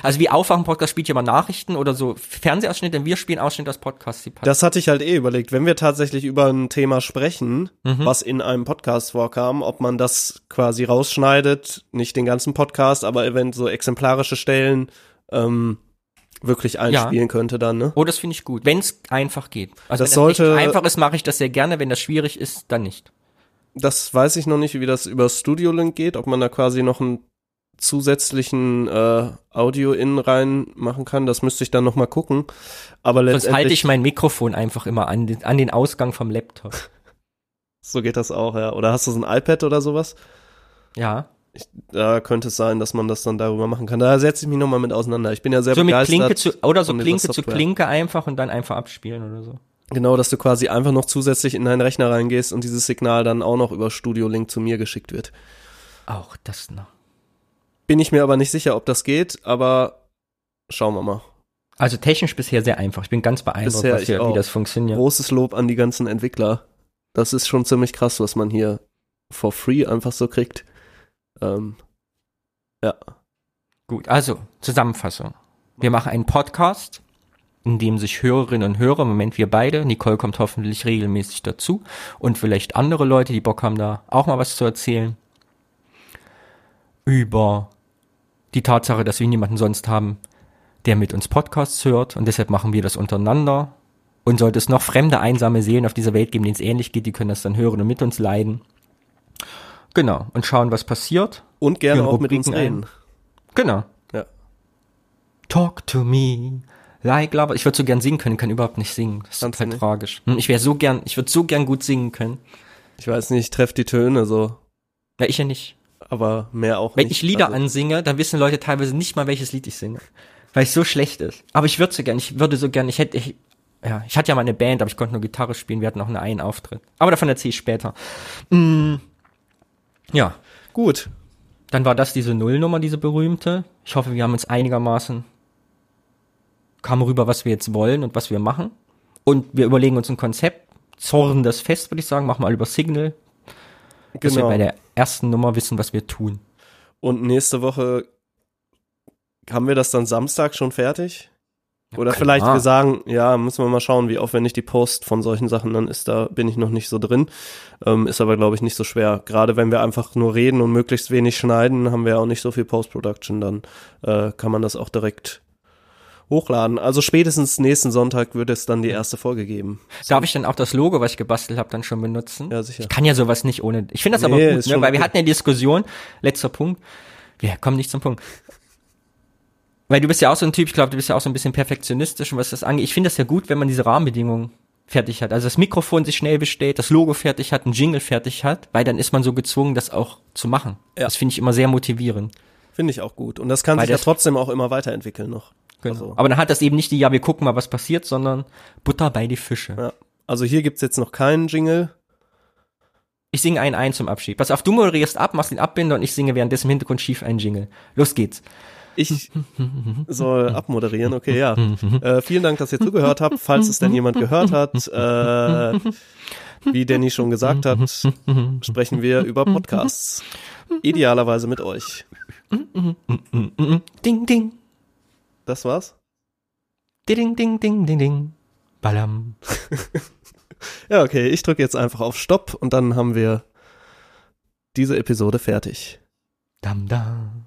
[SPEAKER 2] Also wie Aufwachen-Podcast spielt ja mal Nachrichten oder so Fernsehausschnitte, denn wir spielen Ausschnitte aus Podcasts, die.
[SPEAKER 1] Das hatte ich halt eh überlegt, wenn wir tatsächlich über ein Thema sprechen,
[SPEAKER 2] Mhm.
[SPEAKER 1] was in einem Podcast vorkam, ob man das quasi rausschneidet, nicht den ganzen Podcast, aber eventuell so exemplarische Stellen ähm, wirklich einspielen könnte dann, ne?
[SPEAKER 2] Oh, das finde ich gut. Wenn es einfach geht. Also
[SPEAKER 1] Das
[SPEAKER 2] wenn es
[SPEAKER 1] sollte-
[SPEAKER 2] einfach ist, mache ich das sehr gerne. Wenn das schwierig ist, dann nicht.
[SPEAKER 1] Das weiß ich noch nicht, wie das über Studio Link geht, ob man da quasi noch einen zusätzlichen äh, Audio in rein machen kann. Das müsste ich dann noch mal gucken. Aber
[SPEAKER 2] Sonst
[SPEAKER 1] letztendlich
[SPEAKER 2] halte ich mein Mikrofon einfach immer an, den- an den Ausgang vom Laptop.
[SPEAKER 1] so geht das auch, ja. Oder hast du so ein iPad oder sowas?
[SPEAKER 2] Ja.
[SPEAKER 1] Da könnte es sein, dass man das dann darüber machen kann. Da setze ich mich noch mal mit auseinander. Ich bin ja sehr
[SPEAKER 2] So mit
[SPEAKER 1] begeistert.
[SPEAKER 2] Klinke zu, oder so Klinke zu. Klinke einfach und dann einfach abspielen oder so.
[SPEAKER 1] Genau, dass du quasi einfach noch zusätzlich in deinen Rechner reingehst und dieses Signal dann auch noch über Studio Link zu mir geschickt wird.
[SPEAKER 2] Auch das noch.
[SPEAKER 1] Bin ich mir aber nicht sicher, ob das geht, aber schauen wir mal.
[SPEAKER 2] Also technisch bisher sehr einfach. Ich bin ganz beeindruckt,
[SPEAKER 1] Bisher
[SPEAKER 2] was hier, wie das funktioniert.
[SPEAKER 1] Großes Lob an die ganzen Entwickler. Das ist schon ziemlich krass, was man hier for free einfach so kriegt. Ähm, ja.
[SPEAKER 2] Gut, also Zusammenfassung. Wir machen einen Podcast, in dem sich Hörerinnen und Hörer, im Moment wir beide, Nicole kommt hoffentlich regelmäßig dazu und vielleicht andere Leute, die Bock haben, da auch mal was zu erzählen, über die Tatsache, dass wir niemanden sonst haben, der mit uns Podcasts hört und deshalb machen wir das untereinander. Und sollte es noch fremde, einsame Seelen auf dieser Welt geben, denen es ähnlich geht, die können das dann hören und mit uns leiden. Genau, und schauen, was passiert.
[SPEAKER 1] Und gerne auch mit uns reden.
[SPEAKER 2] Genau.
[SPEAKER 1] Ja.
[SPEAKER 2] Talk to me. Like love. Ich würde so gern singen können, kann überhaupt nicht singen. Das ist
[SPEAKER 1] Kannst
[SPEAKER 2] total
[SPEAKER 1] nicht?
[SPEAKER 2] tragisch. Hm, Ich wäre so gern, ich würde so gern gut singen können.
[SPEAKER 1] Ich weiß nicht, ich treffe die Töne so,
[SPEAKER 2] Ja, ich ja nicht.
[SPEAKER 1] aber mehr auch
[SPEAKER 2] Wenn
[SPEAKER 1] nicht.
[SPEAKER 2] ich Lieder
[SPEAKER 1] Also,
[SPEAKER 2] ansinge, dann wissen Leute teilweise nicht mal, welches Lied ich singe. weil es so schlecht ist. Aber ich würde so gern, ich würde so gern, ich hätte, ich, ja, ich hatte ja mal eine Band, aber ich konnte nur Gitarre spielen, wir hatten noch einen einen Auftritt. Aber davon erzähle ich später. Mm, ja,
[SPEAKER 1] Gut.
[SPEAKER 2] dann war das diese Nullnummer, diese berühmte. Ich hoffe, wir haben uns einigermaßen kam rüber, was wir jetzt wollen und was wir machen. Und wir überlegen uns ein Konzept, zorren das fest, würde ich sagen, machen wir über Signal, dass wir
[SPEAKER 1] Genau.
[SPEAKER 2] bei der ersten Nummer wissen, was wir tun.
[SPEAKER 1] Und nächste Woche haben wir das dann Samstag schon fertig? Oder
[SPEAKER 2] keine
[SPEAKER 1] vielleicht wir sagen, ja, müssen wir mal schauen, wie aufwendig die Post von solchen Sachen dann ist. Da bin ich noch nicht so drin. Ähm, ist aber, glaube ich, nicht so schwer. Gerade wenn wir einfach nur reden und möglichst wenig schneiden, haben wir auch nicht so viel Post-Production. Dann äh, kann man das auch direkt hochladen. Also spätestens nächsten Sonntag wird es dann die erste Folge geben.
[SPEAKER 2] Darf ich dann auch das Logo, was ich gebastelt habe, dann schon benutzen?
[SPEAKER 1] Ja, sicher.
[SPEAKER 2] Ich kann ja sowas nicht ohne. Ich finde das
[SPEAKER 1] Nee,
[SPEAKER 2] aber gut, ne? weil wir hatten ja die Diskussion, letzter Punkt. Wir kommen nicht zum Punkt. Weil du bist ja auch so ein Typ, ich glaube, du bist ja auch so ein bisschen perfektionistisch und was das angeht. Ich finde das ja gut, wenn man diese Rahmenbedingungen fertig hat. Also das Mikrofon sich schnell bestellt, das Logo fertig hat, ein Jingle fertig hat, weil dann ist man so gezwungen, das auch zu machen.
[SPEAKER 1] Ja.
[SPEAKER 2] Das finde ich immer sehr motivierend.
[SPEAKER 1] Finde ich auch gut. Und das kann
[SPEAKER 2] Weil
[SPEAKER 1] sich ja
[SPEAKER 2] das-
[SPEAKER 1] trotzdem auch immer weiterentwickeln noch.
[SPEAKER 2] Genau.
[SPEAKER 1] Also,
[SPEAKER 2] Aber dann hat das eben nicht die, ja, wir gucken mal, was passiert, sondern Butter bei die Fische.
[SPEAKER 1] ja. also hier gibt's jetzt noch keinen Jingle.
[SPEAKER 2] Ich singe einen ein zum Abschied. Pass auf, du moderierst ab, machst den Abbinder und ich singe währenddessen im Hintergrund schief einen Jingle. Los geht's.
[SPEAKER 1] Ich soll abmoderieren, okay, ja. Äh, vielen Dank, dass ihr zugehört habt. Falls es denn jemand gehört hat, äh, wie Danny schon gesagt hat, sprechen wir über Podcasts. Idealerweise mit euch.
[SPEAKER 2] Ding, ding.
[SPEAKER 1] Das war's?
[SPEAKER 2] Ding, ding, ding, ding, ding. Ballam.
[SPEAKER 1] Ja, okay, ich drücke jetzt einfach auf Stopp und dann haben wir diese Episode fertig.
[SPEAKER 2] Dam, dam.